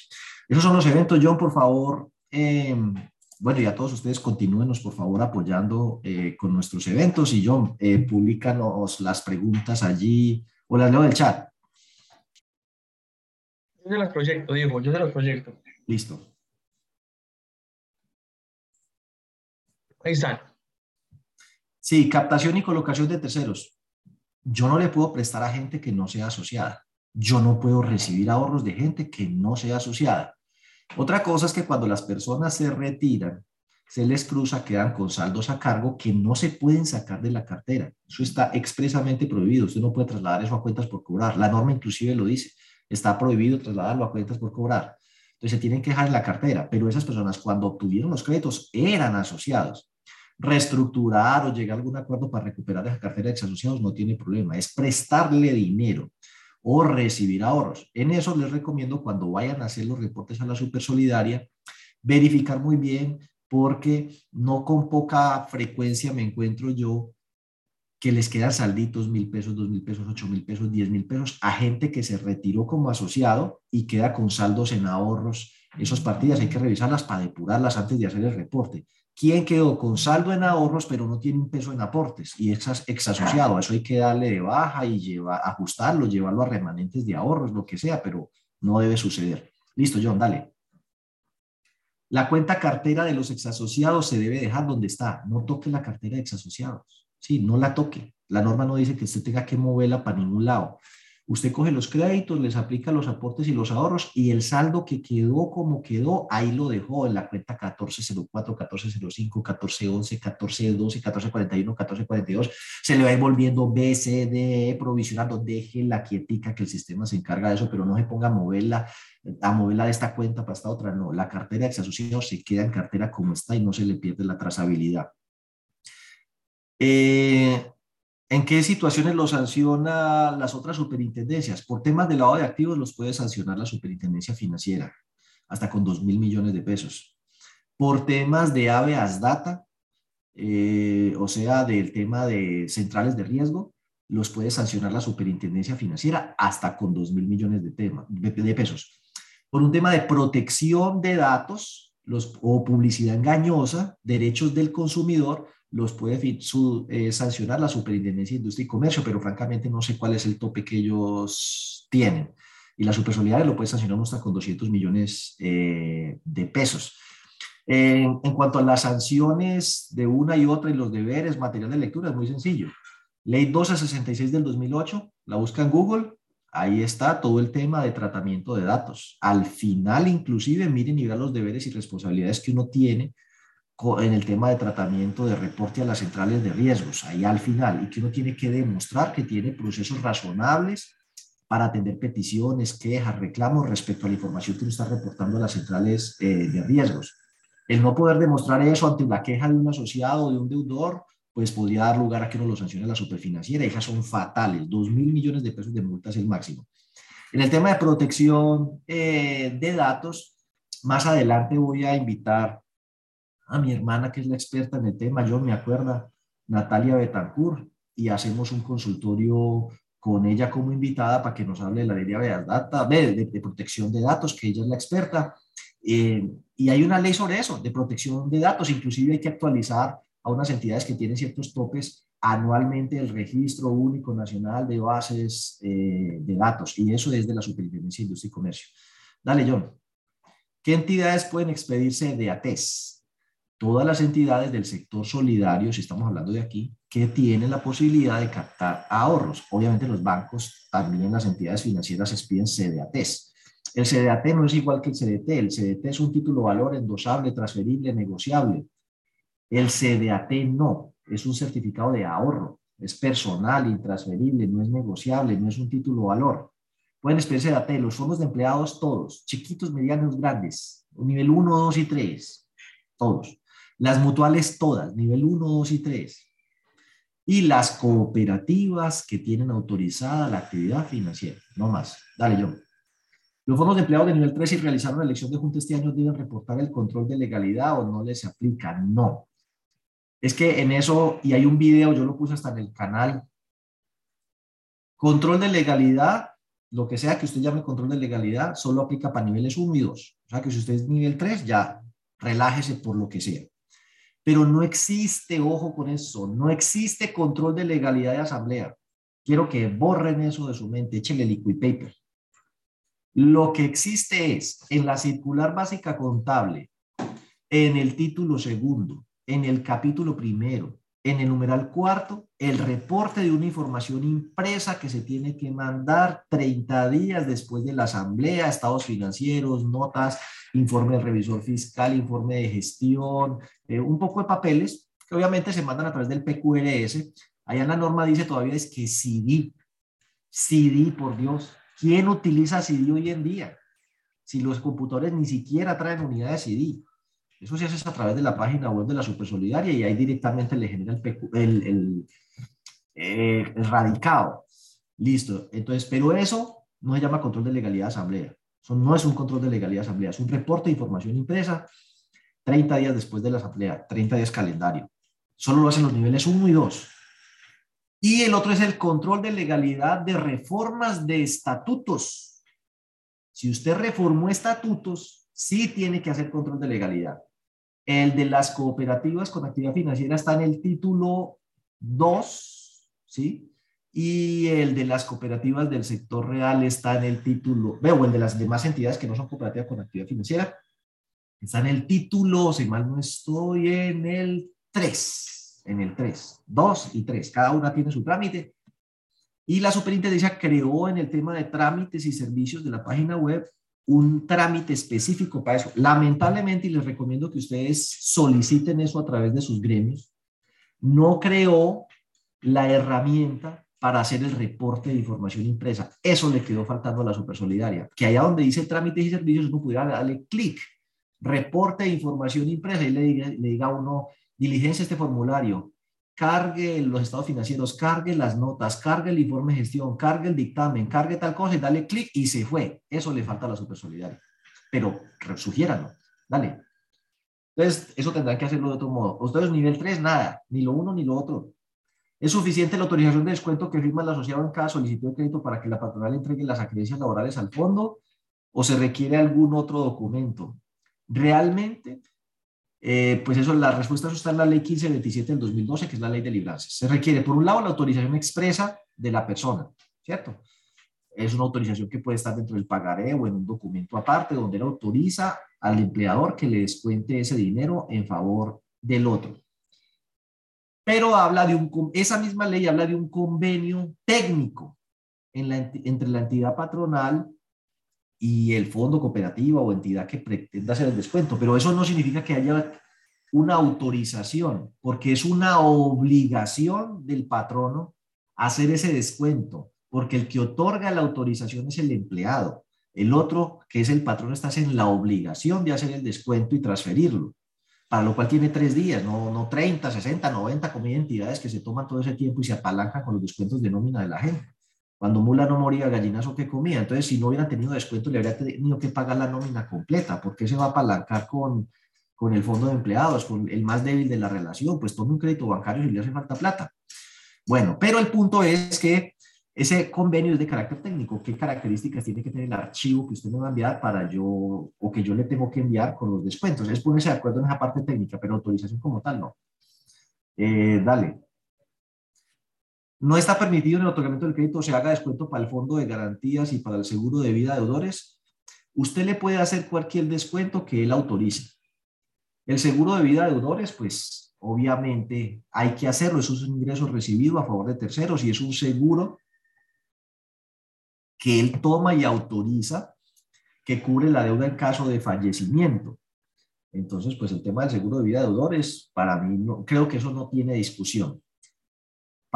Esos son los eventos. John, por favor, em, bueno, y a todos ustedes continúenos, por favor, apoyando eh, con nuestros eventos. Y John, eh, públicanos las preguntas allí o las leo del chat. Yo se las proyecto, Diego, yo se las proyecto. Listo. Están. Sí, captación y colocación de terceros. Yo no le puedo prestar a gente que no sea asociada. Yo no puedo recibir ahorros de gente que no sea asociada. Otra cosa es que cuando las personas se retiran, se les cruza, quedan con saldos a cargo que no se pueden sacar de la cartera. Eso está expresamente prohibido. Usted no puede trasladar eso a cuentas por cobrar. La norma inclusive lo dice. Está prohibido trasladarlo a cuentas por cobrar. Entonces se tienen que dejar en la cartera. Pero esas personas cuando obtuvieron los créditos eran asociados reestructurar o llegar a algún acuerdo para recuperar esa cartera de ex asociados no tiene problema, es prestarle dinero o recibir ahorros. En eso les recomiendo cuando vayan a hacer los reportes a la Super Solidaria, verificar muy bien porque no con poca frecuencia me encuentro yo que les quedan salditos, mil pesos, dos mil pesos, ocho mil pesos, diez mil pesos, a gente que se retiró como asociado y queda con saldos en ahorros. Esas partidas hay que revisarlas para depurarlas antes de hacer el reporte. ¿Quién quedó con saldo en ahorros pero no tiene un peso en aportes y es exasociado? Eso hay que darle de baja y llevar, ajustarlo, llevarlo a remanentes de ahorros, lo que sea, pero no debe suceder. Listo, John, dale. La cuenta cartera de los exasociados se debe dejar donde está. No toque la cartera de exasociados. Sí, no la toque. La norma no dice que usted tenga que moverla para ningún lado. Usted coge los créditos, les aplica los aportes y los ahorros y el saldo que quedó como quedó, ahí lo dejó en la cuenta 1404, 1405, 1411, 1412, 1441, 1442. Se le va a ir volviendo BCDE, provisionando. Deje la quietica que el sistema se encarga de eso, pero no se ponga a moverla, a moverla de esta cuenta para esta otra. No, la cartera de asociados se queda en cartera como está y no se le pierde la trazabilidad. Eh, ¿En qué situaciones lo sanciona las otras superintendencias? Por temas de lavado de activos los puede sancionar la superintendencia financiera, hasta con 2 mil millones de pesos. Por temas de habeas data, eh, o sea, del tema de centrales de riesgo, los puede sancionar la superintendencia financiera hasta con 2 mil millones de, pesos. Por un tema de protección de datos o publicidad engañosa, derechos del consumidor, los puede eh, sancionar la Superintendencia de Industria y Comercio, pero francamente no sé cuál es el tope que ellos tienen. Y la Supersolidaria lo puede sancionar hasta con 200 millones eh, de pesos. en cuanto a las sanciones de una y otra y los deberes, material de lectura, es muy sencillo. Ley 1266 del 2008, la busca en Google, ahí está todo el tema de tratamiento de datos. Al final, inclusive, miren y vean los deberes y responsabilidades que uno tiene en el tema de tratamiento de reporte a las centrales de riesgos, ahí al final, y que uno tiene que demostrar que tiene procesos razonables para atender peticiones, quejas, reclamos respecto a la información que uno está reportando a las centrales eh, de riesgos. El no poder demostrar eso ante la queja de un asociado o de un deudor, pues podría dar lugar a que uno lo sancione la superfinanciera, esas son fatales, 2 mil millones de pesos de multas es el máximo. En el tema de protección eh, de datos, más adelante voy a invitar a mi hermana, que es la experta en el tema, yo me acuerdo, Natalia Betancourt, y hacemos un consultorio con ella como invitada para que nos hable de la ley de, data, de, de, protección de datos, que ella es la experta. Eh, y hay una ley sobre eso, de protección de datos, inclusive hay que actualizar a unas entidades que tienen ciertos topes anualmente el registro único nacional de bases eh, de datos, y eso es de la Superintendencia de Industria y Comercio. Dale, John. ¿Qué entidades pueden expedirse de ATES? Todas las entidades del sector solidario, si estamos hablando de aquí, que tienen la posibilidad de captar ahorros. Obviamente los bancos, también las entidades financieras expiden CDATs. El CDAT no es igual que el CDT. El CDT es un título valor endosable, transferible, negociable. El CDAT no, es un certificado de ahorro. Es personal, intransferible, no es negociable, no es un título valor. Pueden expedirse CDAT, los fondos de empleados todos, chiquitos, medianos, grandes, nivel 1, 2 y 3, todos. Las mutuales todas, nivel 1, 2 y 3. Y las cooperativas que tienen autorizada la actividad financiera, no más. Dale, yo. Los fondos de empleados de nivel 3, si realizaron la elección de junta este año, deben reportar el control de legalidad o no les aplica. No. Es que en eso, y hay un video, yo lo puse hasta en el canal. Control de legalidad, lo que sea que usted llame control de legalidad, solo aplica para niveles 1 y 2. O sea que si usted es nivel 3, ya relájese por lo que sea. Pero no existe, ojo con eso, no existe control de legalidad de asamblea. Quiero que borren eso de su mente, échenle liquid paper. Lo que existe es en la circular básica contable, en el título segundo, en el capítulo primero, en el numeral cuarto, el reporte de una información impresa que se tiene que mandar 30 días después de la asamblea, estados financieros, notas, informe del revisor fiscal, informe de gestión, eh, un poco de papeles que obviamente se mandan a través del PQRS. Allá la norma dice todavía es que CD, CD, por Dios, ¿quién utiliza CD hoy en día? Si los computadores ni siquiera traen unidades CD. Eso se hace a través de la página web de la Supersolidaria y ahí directamente le genera eh, el, radicado. Listo. Entonces, pero eso no se llama control de legalidad de asamblea. Eso no es un control de legalidad de asamblea, es un reporte de información impresa 30 días después de la asamblea, 30 días calendario. Solo lo hacen los niveles 1 y 2. Y el otro es el control de legalidad de reformas de estatutos. Si usted reformó estatutos, sí tiene que hacer control de legalidad. El de las cooperativas con actividad financiera está en el título 2, ¿sí? Y el de las cooperativas del sector real está en el título, veo, el de las demás entidades que no son cooperativas con actividad financiera, está en el título, si mal no estoy, en el 3, en el 3, 2 y 3, cada una tiene su trámite. Y la superintendencia creó en el tema de trámites y servicios de la página web un trámite específico para eso. Lamentablemente, y les recomiendo que ustedes soliciten eso a través de sus gremios, no creó la herramienta para hacer el reporte de información impresa. Eso le quedó faltando a la Supersolidaria, que allá donde dice trámites y servicios uno pudiera darle clic, reporte de información impresa y le diga, a uno, diligencia este formulario, cargue los estados financieros, cargue las notas, cargue el informe de gestión, cargue el dictamen, cargue tal cosa y dale clic y se fue. Eso le falta a la Supersolidaria. Pero sugiéranlo, dale. Entonces, eso tendrán que hacerlo de otro modo. Ustedes nivel 3, nada, ni lo uno ni lo otro. ¿Es suficiente la autorización de descuento que firma el asociado en cada solicitud de crédito para que la patronal entregue las acreencias laborales al fondo o se requiere algún otro documento? Realmente, eh, pues eso, la respuesta está en la ley 1527 del 2012, que es la ley de libranzas. Se requiere, por un lado, la autorización expresa de la persona, ¿cierto? Es una autorización que puede estar dentro del pagaré o en un documento aparte, donde él autoriza al empleador que le descuente ese dinero en favor del otro pero habla de un, esa misma ley habla de un convenio técnico entre la entidad patronal y el fondo cooperativo o entidad que pretenda hacer el descuento, pero eso no significa que haya una autorización, porque es una obligación del patrono hacer ese descuento, porque el que otorga la autorización es el empleado. El otro, que es el patrón, está en la obligación de hacer el descuento y transferirlo para lo cual tiene tres días, no, no 30, 60, 90 como entidades que se toman todo ese tiempo y se apalancan con los descuentos de nómina de la gente. Cuando mula no moría, gallinazo que comía. Entonces, si no hubieran tenido descuento, le habría tenido que pagar la nómina completa. ¿Por qué se va a apalancar con, con el fondo de empleados, con el más débil de la relación? Pues tome un crédito bancario si le hace falta plata. Bueno, pero el punto es que ese convenio es de carácter técnico. ¿Qué características tiene que tener el archivo que usted me va a enviar para yo, o que yo le tengo que enviar con los descuentos? Es ponerse de acuerdo en esa parte técnica, pero autorización como tal no. Eh, dale. No está permitido en el otorgamiento del crédito se haga descuento para el fondo de garantías y para el seguro de vida de deudores. Usted le puede hacer cualquier descuento que él autorice. El seguro de vida de deudores, pues obviamente hay que hacerlo. Eso es un ingreso recibido a favor de terceros y es un seguro que él toma y autoriza que cubre la deuda en caso de fallecimiento. Entonces, pues el tema del seguro de vida de deudores, para mí, no, creo que eso no tiene discusión.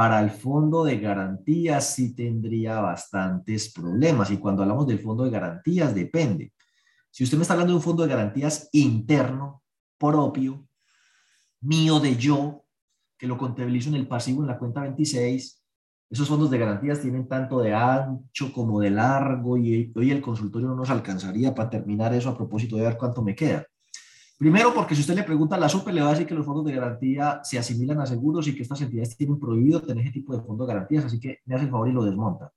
Para el fondo de garantías sí tendría bastantes problemas. Y cuando hablamos del fondo de garantías, depende. Si usted me está hablando de un fondo de garantías interno, propio, mío de yo, que lo contabilizo en el pasivo en la cuenta 26, esos fondos de garantías tienen tanto de ancho como de largo y hoy el consultorio no nos alcanzaría para terminar eso a propósito de ver cuánto me queda. Primero, porque si usted le pregunta a la SUPE, le va a decir que los fondos de garantía se asimilan a seguros y que estas entidades tienen prohibido tener ese tipo de fondos de garantías, así que me hace el favor y lo desmonta.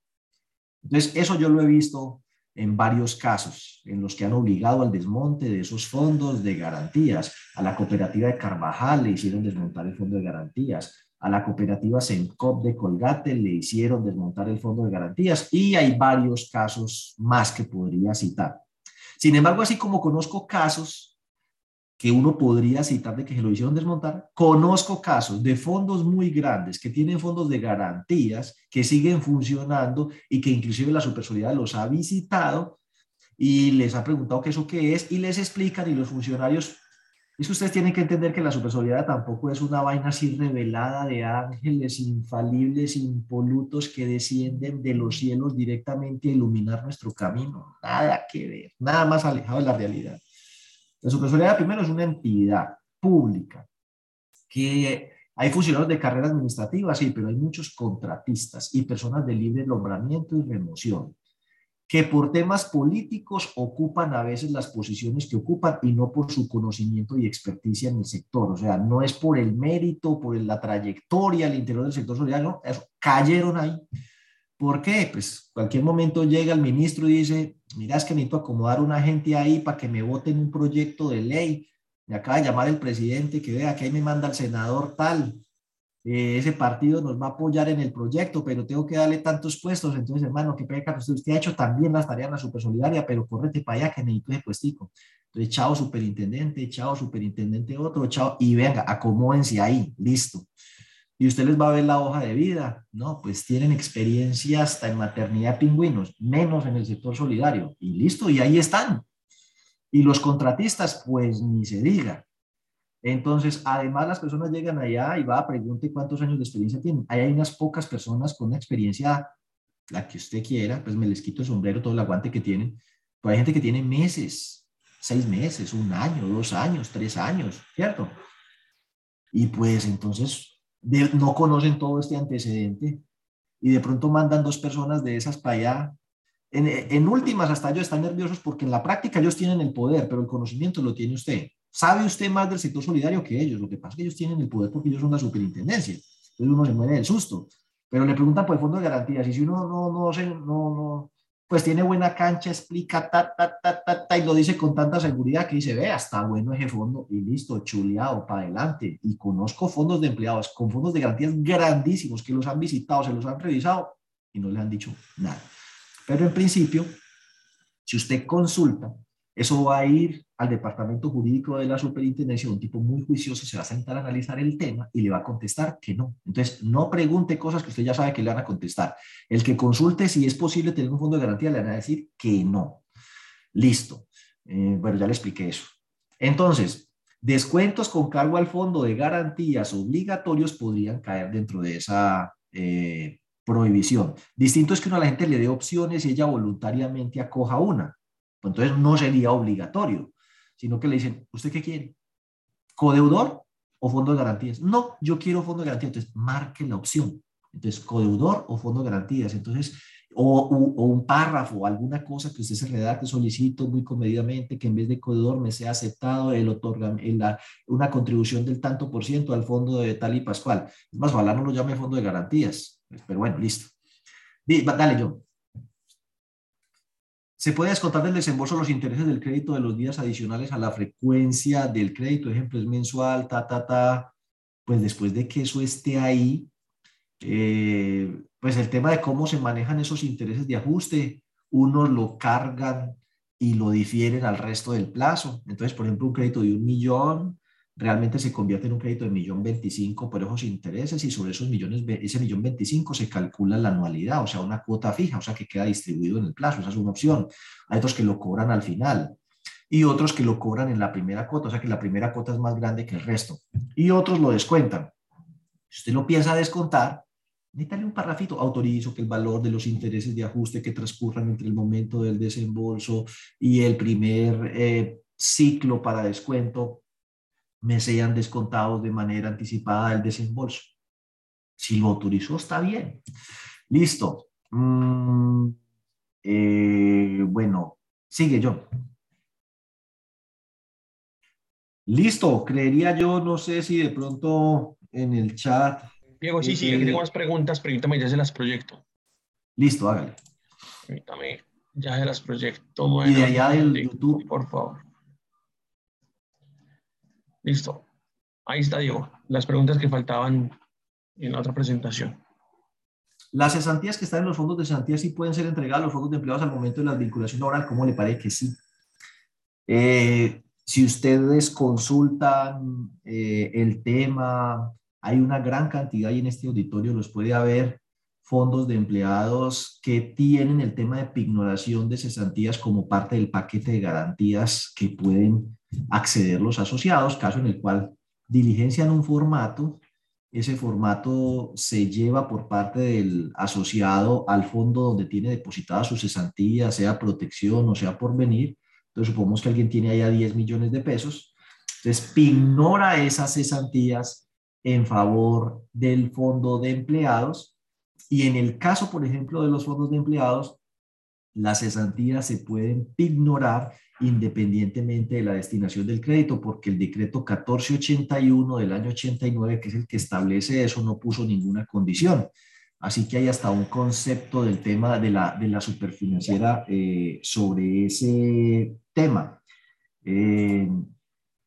Entonces, eso yo lo he visto en varios casos en los que han obligado al desmonte de esos fondos de garantías. A la cooperativa de Carvajal le hicieron desmontar el fondo de garantías a la cooperativa Sencop de Colgate le hicieron desmontar el fondo de garantías y hay varios casos más que podría citar. Sin embargo, así como conozco casos que uno podría citar de que se lo hicieron desmontar, conozco casos de fondos muy grandes que tienen fondos de garantías que siguen funcionando y que inclusive la Supersolidaridad los ha visitado y les ha preguntado qué eso qué es y les explican y los funcionarios es ustedes tienen que entender que la supersolidaridad tampoco es una vaina así revelada de ángeles infalibles, impolutos que descienden de los cielos directamente a iluminar nuestro camino. Nada que ver, nada más alejado de la realidad. La supersolidaridad primero es una entidad pública que hay funcionarios de carrera administrativa, sí, pero hay muchos contratistas y personas de libre nombramiento y remoción que por temas políticos ocupan a veces las posiciones que ocupan y no por su conocimiento y experticia en el sector. O sea, no es por el mérito, por la trayectoria al interior del sector solidario, eso, cayeron ahí. ¿Por qué? Pues cualquier momento llega el ministro y dice, mira, es que necesito acomodar una gente ahí para que me voten un proyecto de ley. Me acaba de llamar el presidente que vea que ahí me manda el senador tal. Eh, ese partido nos va a apoyar en el proyecto, pero tengo que darle tantos puestos. Entonces, hermano, qué pega, usted, usted ha hecho también las tareas en la super solidaria, pero córrete para allá que necesito ese puestico. Entonces, chao superintendente, chao superintendente otro, chao, y venga, acomódense ahí, listo. Y usted les va a ver la hoja de vida, ¿no? Pues tienen experiencia hasta en maternidad pingüinos, menos en el sector solidario, y listo, y ahí están. Y los contratistas, pues ni se diga. Entonces, además las personas llegan allá y va a preguntar cuántos años de experiencia tienen. Hay unas pocas personas con una experiencia, la que usted quiera, pues me les quito el sombrero, todo el aguante que tienen. Pero hay gente que tiene meses, seis meses, un año, dos años, tres años, ¿cierto? Y pues entonces no conocen todo este antecedente y de pronto mandan dos personas de esas para allá. En, en últimas, hasta ellos están nerviosos porque en la práctica ellos tienen el poder, pero el conocimiento lo tiene usted. Sabe usted más del sector solidario que ellos. Lo que pasa es que ellos tienen el poder porque ellos son la superintendencia. Entonces uno se muere del susto. Pero le preguntan por el fondo de garantías y si uno no, no, no, no, pues tiene buena cancha, explica, ta, ta, ta, ta, ta, y lo dice con tanta seguridad que dice, vea, está bueno ese fondo y listo, chuleado, para adelante. Y conozco fondos de empleados con fondos de garantías grandísimos que los han visitado, se los han revisado y no les han dicho nada. Pero en principio, si usted consulta eso va a ir al departamento jurídico de la superintendencia, un tipo muy juicioso se va a sentar a analizar el tema y le va a contestar que no. Entonces, no pregunte cosas que usted ya sabe que le van a contestar. El que consulte si es posible tener un fondo de garantía le van a decir que no. Listo. Eh, bueno, ya le expliqué eso. Entonces, descuentos con cargo al fondo de garantías obligatorios podrían caer dentro de esa eh, prohibición. Distinto es que uno a la gente le dé opciones y ella voluntariamente acoja una. Pues entonces no sería obligatorio, sino que le dicen, ¿usted qué quiere? ¿Codeudor o fondo de garantías? No, yo quiero fondo de garantías. Entonces, marque la opción. Entonces, codeudor o fondo de garantías. Entonces, o, un párrafo, alguna cosa que usted se redacte, solicito muy comedidamente que en vez de codeudor me sea aceptado el otorga, la, una contribución del tanto por ciento al fondo de tal y pascual. Es más, ojalá no lo llame fondo de garantías. Pero bueno, listo. Dale, yo. Se puede descontar del desembolso los intereses del crédito de los días adicionales a la frecuencia del crédito, ejemplo, es mensual, ta, ta, ta. Pues después de que eso esté ahí, eh, pues el tema de cómo se manejan esos intereses de ajuste, unos lo cargan y lo difieren al resto del plazo. Entonces, por ejemplo, un crédito de un millón, realmente se convierte en un crédito de millón veinticinco por esos intereses y sobre esos millones, ese millón veinticinco se calcula la anualidad, o sea, una cuota fija, o sea, que queda distribuido en el plazo, esa es una opción. Hay otros que lo cobran al final y otros que lo cobran en la primera cuota, o sea, que la primera cuota es más grande que el resto. Y otros lo descuentan. Si usted lo piensa descontar, necesita un parrafito, autorizo que el valor de los intereses de ajuste que transcurran entre el momento del desembolso y el primer eh, ciclo para descuento me sean descontados de manera anticipada el desembolso. Si lo autorizó, está bien. Listo. Mm, eh, bueno, sigue yo. Listo, creería yo, no sé si de pronto en el chat. Diego, sí, sí, aquí tengo más preguntas, permítame, ya se las proyecto. Listo, hágale. Permítame, ya se las proyecto. y de allá del YouTube. Por favor. Listo. Ahí está, Diego. Las preguntas que faltaban en la otra presentación. Las cesantías que están en los fondos de cesantía sí pueden ser entregadas a los fondos de empleados al momento de la vinculación laboral. ¿Cómo le parece que sí? Eh, si ustedes consultan eh, el tema, hay una gran cantidad y en este auditorio los puede haber fondos de empleados que tienen el tema de pignoración de cesantías como parte del paquete de garantías que pueden acceder los asociados, caso en el cual diligencian un formato, ese formato se lleva por parte del asociado al fondo donde tiene depositada su cesantía, sea protección o sea por venir. Entonces, supongamos que alguien tiene allá 10 millones de pesos. Entonces, pignora esas cesantías en favor del fondo de empleados. Y en el caso, por ejemplo, de los fondos de empleados, las cesantías se pueden ignorar independientemente de la destinación del crédito, porque el decreto 1481 del año 89, que es el que establece eso, no puso ninguna condición. Así que hay hasta un concepto del tema de la, de la superfinanciera eh, sobre ese tema. Eh,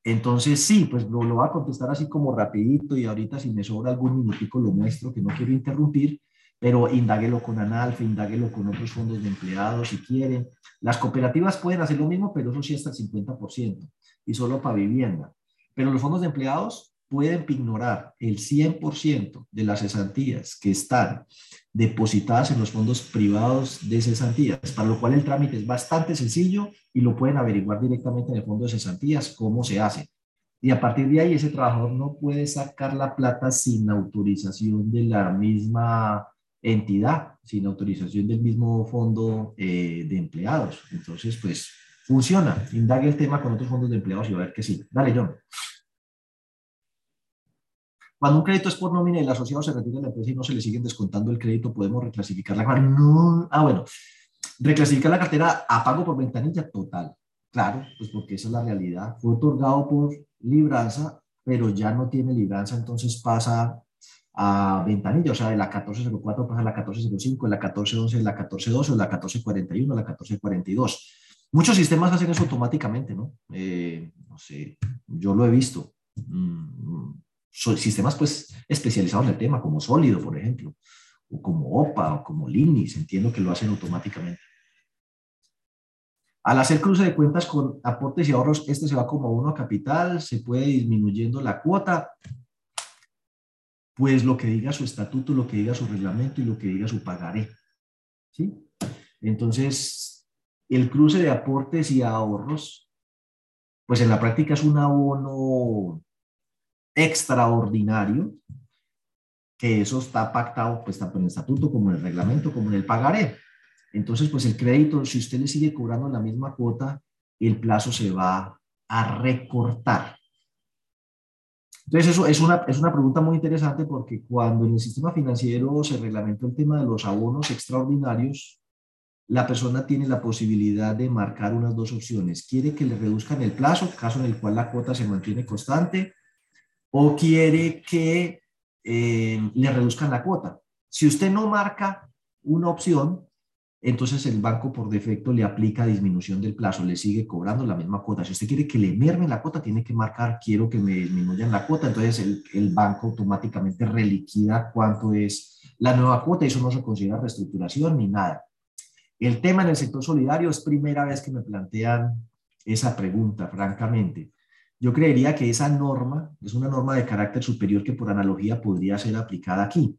entonces, sí, pues lo, lo voy a contestar así como rapidito y ahorita si me sobra algún minutico lo muestro, que no quiero interrumpir, pero indáguelo con Analfe, indáguelo con otros fondos de empleados si quieren. Las cooperativas pueden hacer lo mismo, pero eso sí hasta el 50% y solo para vivienda. Pero los fondos de empleados pueden ignorar el 100% de las cesantías que están depositadas en los fondos privados de cesantías, para lo cual el trámite es bastante sencillo y lo pueden averiguar directamente en el fondo de cesantías cómo se hace. Y a partir de ahí ese trabajador no puede sacar la plata sin autorización de la misma entidad, sin autorización del mismo fondo eh, de empleados. Entonces, pues funciona. Indague el tema con otros fondos de empleados y a ver que sí. Dale, John. Cuando un crédito es por nómina y el asociado se retira de la empresa y no se le siguen descontando el crédito, podemos reclasificar la cartera. No, ah, bueno, reclasificar la cartera a pago por ventanilla total. Claro, pues porque esa es la realidad. Fue otorgado por libranza, pero ya no tiene libranza, entonces pasa a ventanilla, o sea, de la 1404 pasa a la 1405, de la 1411, de la 1412, de la 1441, de la 1442. Muchos sistemas hacen eso automáticamente, ¿no? Eh, no sé, yo lo he visto. Mm, sistemas pues especializados en el tema, como Sólido, por ejemplo, o como OPA, o como Linis, entiendo que lo hacen automáticamente. Al hacer cruce de cuentas con aportes y ahorros, este se va como uno a capital, se puede disminuyendo la cuota, pues lo que diga su estatuto, lo que diga su reglamento y lo que diga su pagaré. ¿Sí? Entonces, el cruce de aportes y ahorros, pues en la práctica es un abono extraordinario, que eso está pactado pues tanto en el estatuto como en el reglamento como en el pagaré. Entonces, pues el crédito, si usted le sigue cobrando la misma cuota, el plazo se va a recortar. Entonces, eso es una, es una pregunta muy interesante porque cuando en el sistema financiero se reglamentó el tema de los abonos extraordinarios, la persona tiene la posibilidad de marcar unas dos opciones. Quiere que le reduzcan el plazo, caso en el cual la cuota se mantiene constante, o quiere que eh, le reduzcan la cuota. Si usted no marca una opción, entonces el banco por defecto le aplica disminución del plazo, le sigue cobrando la misma cuota. Si usted quiere que le mermen la cuota, tiene que marcar, quiero que me disminuyan la cuota, entonces el, el banco automáticamente reliquida cuánto es la nueva cuota y eso no se considera reestructuración ni nada. El tema en el sector solidario es primera vez que me plantean esa pregunta, francamente. Yo creería que esa norma es una norma de carácter superior que por analogía podría ser aplicada aquí.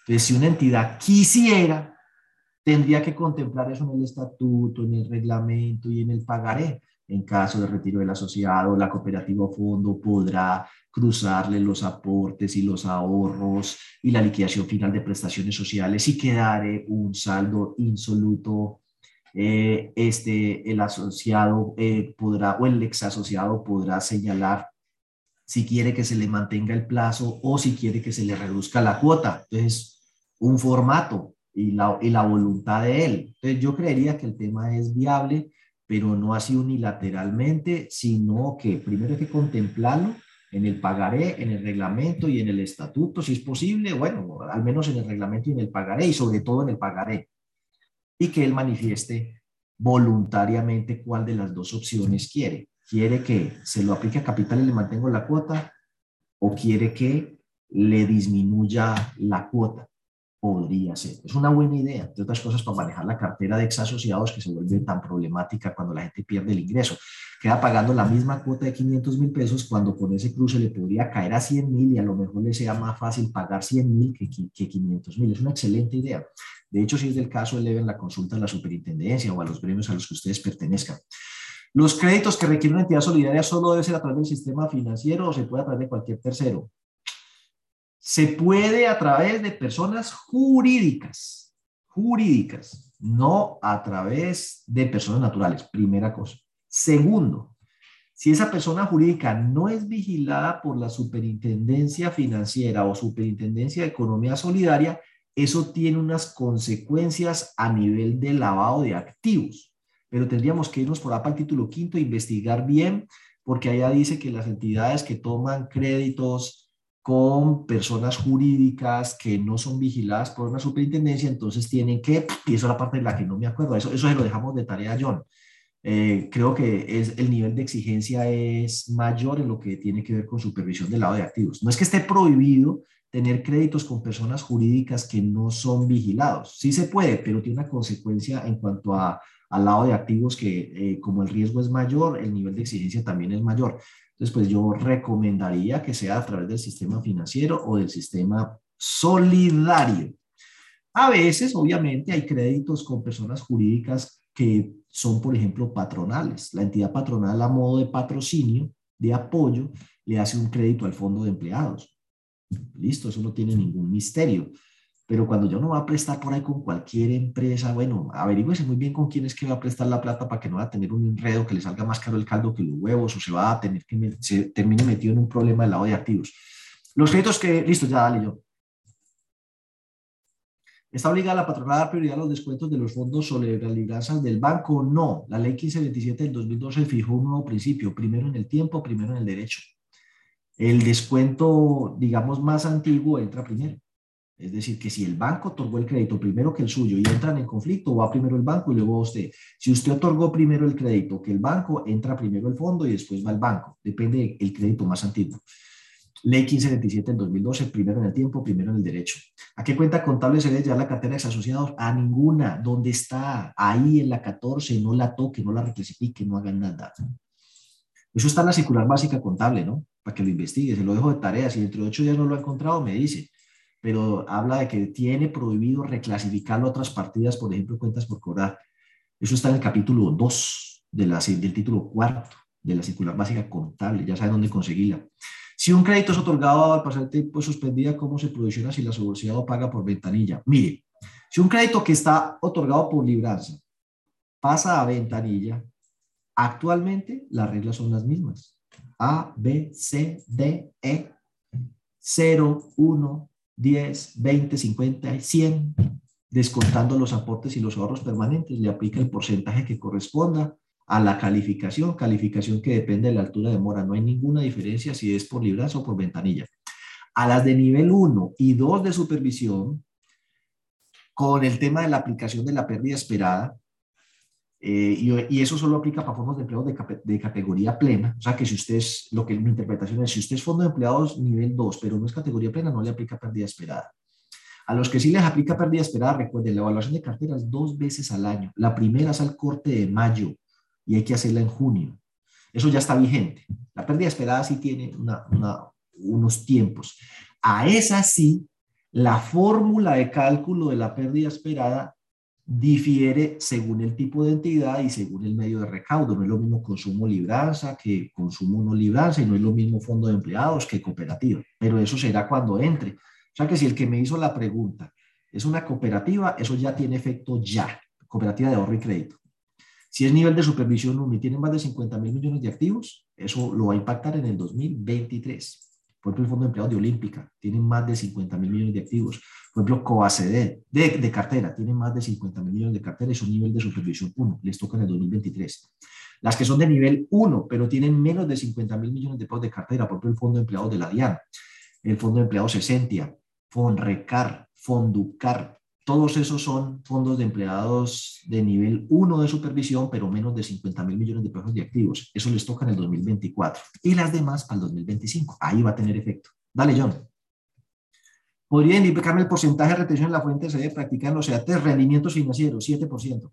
Entonces, si una entidad quisiera, tendría que contemplar eso en el estatuto, en el reglamento y en el pagaré. En caso de retiro del asociado, la cooperativa o fondo podrá cruzarle los aportes y los ahorros y la liquidación final de prestaciones sociales y quedar un saldo insoluto eh, este, el asociado eh, podrá o el ex asociado podrá señalar si quiere que se le mantenga el plazo o si quiere que se le reduzca la cuota. Entonces, un formato y la, y la voluntad de él. Entonces, yo creería que el tema es viable, pero no así unilateralmente, sino que primero hay que contemplarlo en el pagaré, en el reglamento y en el estatuto, si es posible, bueno, al menos en el reglamento y en el pagaré, y sobre todo en el pagaré y que él manifieste voluntariamente cuál de las dos opciones quiere. ¿Quiere que se lo aplique a capital y le mantengo la cuota o quiere que le disminuya la cuota? Podría ser. Es una buena idea, entre otras cosas, para manejar la cartera de ex asociados que se vuelve tan problemática cuando la gente pierde el ingreso. Queda pagando la misma cuota de 500 mil pesos cuando con ese cruce le podría caer a 100 mil y a lo mejor le sea más fácil pagar 100 mil que, que 500 mil. Es una excelente idea. De hecho, si es del caso, eleven la consulta a la superintendencia o a los gremios a los que ustedes pertenezcan. Los créditos que requieren una entidad solidaria solo debe ser a través del sistema financiero o se puede a través de cualquier tercero. Se puede a través de personas jurídicas, jurídicas, no a través de personas naturales, primera cosa. Segundo, si esa persona jurídica no es vigilada por la superintendencia financiera o superintendencia de economía solidaria, eso tiene unas consecuencias a nivel de lavado de activos. Pero tendríamos que irnos por APA al título quinto e investigar bien, porque allá dice que las entidades que toman créditos con personas jurídicas que no son vigiladas por una superintendencia, entonces tienen que, y eso es la parte de la que no me acuerdo, eso, eso se lo dejamos de tarea a John. Eh, creo que es, el nivel de exigencia es mayor en lo que tiene que ver con supervisión del lado de activos. No es que esté prohibido tener créditos con personas jurídicas que no son vigilados. Sí se puede, pero tiene una consecuencia en cuanto a, al lado de activos que eh, como el riesgo es mayor, el nivel de exigencia también es mayor. Entonces, pues yo recomendaría que sea a través del sistema financiero o del sistema solidario. A veces, obviamente, hay créditos con personas jurídicas que son, por ejemplo, patronales. La entidad patronal a modo de patrocinio, de apoyo, le hace un crédito al fondo de empleados. Listo, eso no tiene ningún misterio. Pero cuando yo no va a prestar por ahí con cualquier empresa, bueno, averígüese muy bien con quién es que va a prestar la plata para que no va a tener un enredo que le salga más caro el caldo que los huevos o se va a tener que se termine metido en un problema del lado de activos. Los créditos que, listo, ya dale yo. ¿Está obligada la patronal a dar prioridad a los descuentos de los fondos sobre las del banco? No. La ley 1527 del 2012 fijó un nuevo principio, primero en el tiempo, primero en el derecho. El descuento, digamos, más antiguo entra primero. Es decir, que si el banco otorgó el crédito primero que el suyo y entran en conflicto, va primero el banco y luego usted. Si usted otorgó primero el crédito que el banco, entra primero el fondo y después va el banco. Depende del crédito más antiguo. Ley 1527 del 2012, primero en el tiempo, primero en el derecho. ¿A qué cuenta contable se debe llevar la cartera de asociados? A ninguna. ¿Dónde está? Ahí en la 14, no la toque, no la reclasifique, no hagan nada. Eso está en la circular básica contable, ¿no? Para que lo investigue. Se lo dejo de tarea. Si dentro de ocho días no lo ha encontrado, me dice. Pero habla de que tiene prohibido reclasificarlo a otras partidas, por ejemplo, cuentas por cobrar. Eso está en el capítulo 2 de la, del título cuarto de la circular básica contable. Ya saben dónde conseguirla. Si un crédito es otorgado al el tiempo suspendida, ¿cómo se produciona si la subordinado paga por ventanilla? Mire, si un crédito que está otorgado por libranza pasa a ventanilla, actualmente las reglas son las mismas. A, B, C, D, E, 0, 1, 10, 20, 50 y 100, descontando los aportes y los ahorros permanentes. Le aplica el porcentaje que corresponda a la calificación, calificación que depende de la altura de mora. No hay ninguna diferencia si es por libranza o por ventanilla. A las de nivel 1 y 2 de supervisión, con el tema de la aplicación de la pérdida esperada, eh, y, eso solo aplica para fondos de empleados de, categoría plena, o sea que si usted es, lo que mi interpretación es, si usted es fondo de empleados nivel 2, pero no es categoría plena, no le aplica pérdida esperada. A los que sí les aplica pérdida esperada, recuerden, la evaluación de carteras dos veces al año. La primera es al corte de mayo y hay que hacerla en junio. Eso ya está vigente. La pérdida esperada sí tiene unos tiempos. A esa sí, la fórmula de cálculo de la pérdida esperada difiere según el tipo de entidad y según el medio de recaudo. No es lo mismo consumo libranza que consumo no libranza y no es lo mismo fondo de empleados que cooperativa. Pero eso será cuando entre. O sea que si el que me hizo la pregunta es una cooperativa, eso ya tiene efecto ya. Cooperativa de ahorro y crédito. Si es nivel de supervisión 1 y tiene más de 50 mil millones de activos, eso lo va a impactar en el 2023. Por ejemplo, el Fondo de Empleados de Olímpica tiene más de 50 mil millones de activos. Por ejemplo, Coacd de, de cartera tiene más de 50 mil millones de cartera y son nivel de supervisión 1. Les toca en el 2023. Las que son de nivel 1, pero tienen menos de 50 mil millones de pesos de cartera, por ejemplo, el Fondo de Empleados de la DIAN, el Fondo de Empleados Esentia, Fonrecar, Fonducar, todos esos son fondos de empleados de nivel 1 de supervisión, pero menos de 50 mil millones de pesos de activos. Eso les toca en el 2024. Y las demás al 2025. Ahí va a tener efecto. Dale, John. ¿Podría indicarme el porcentaje de retención en la fuente se debe practicar en los rendimientos financieros? 7%.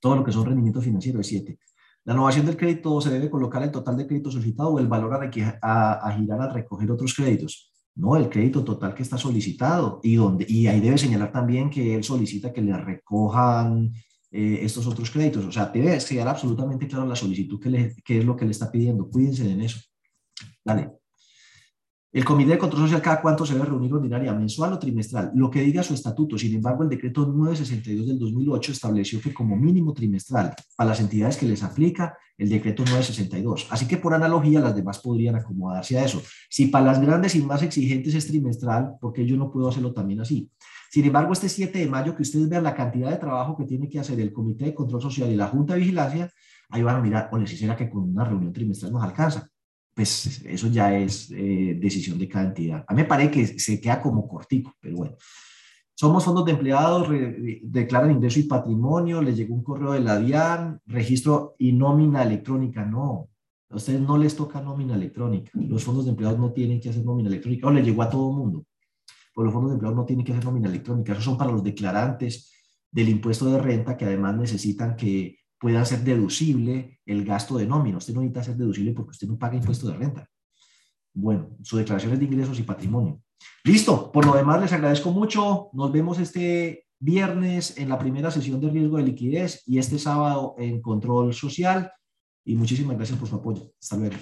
Todo lo que son rendimientos financieros es 7. La innovación del crédito se debe colocar el total de crédito solicitado o el valor a, a girar al recoger otros créditos. No, el crédito total que está solicitado y, donde, y ahí debe señalar también que él solicita que le recojan eh, estos otros créditos. O sea, debe quedar absolutamente claro la solicitud que, que es lo que le está pidiendo. Cuídense en eso. Dale. El Comité de Control Social cada cuánto se debe reunir ordinaria, mensual o trimestral, lo que diga su estatuto. Sin embargo, el decreto 962 del 2008 estableció que como mínimo trimestral, para las entidades que les aplica el decreto 962. Así que por analogía, las demás podrían acomodarse a eso. Si para las grandes y más exigentes es trimestral, ¿por qué yo no puedo hacerlo también así? Sin embargo, este 7 de mayo, que ustedes vean la cantidad de trabajo que tiene que hacer el Comité de Control Social y la Junta de Vigilancia, ahí van a mirar, o les hiciera que con una reunión trimestral nos alcanza. Pues eso ya es eh, decisión de cada entidad. A mí me parece que se queda como cortico, pero bueno. Somos fondos de empleados, declaran ingreso y patrimonio, les llegó un correo de la DIAN, registro y nómina electrónica. No, a ustedes no les toca nómina electrónica. Los fondos de empleados no tienen que hacer nómina electrónica. O le llegó a todo el mundo. Pues los fondos de empleados no tienen que hacer nómina electrónica. Esos son para los declarantes del impuesto de renta que además necesitan que pueda ser deducible el gasto de nómina. Usted no necesita ser deducible porque usted no paga impuesto de renta. Bueno, su declaración es de ingresos y patrimonio. Listo, por lo demás les agradezco mucho. Nos vemos este viernes en la primera sesión de riesgo de liquidez y este sábado en control social y muchísimas gracias por su apoyo. Hasta luego.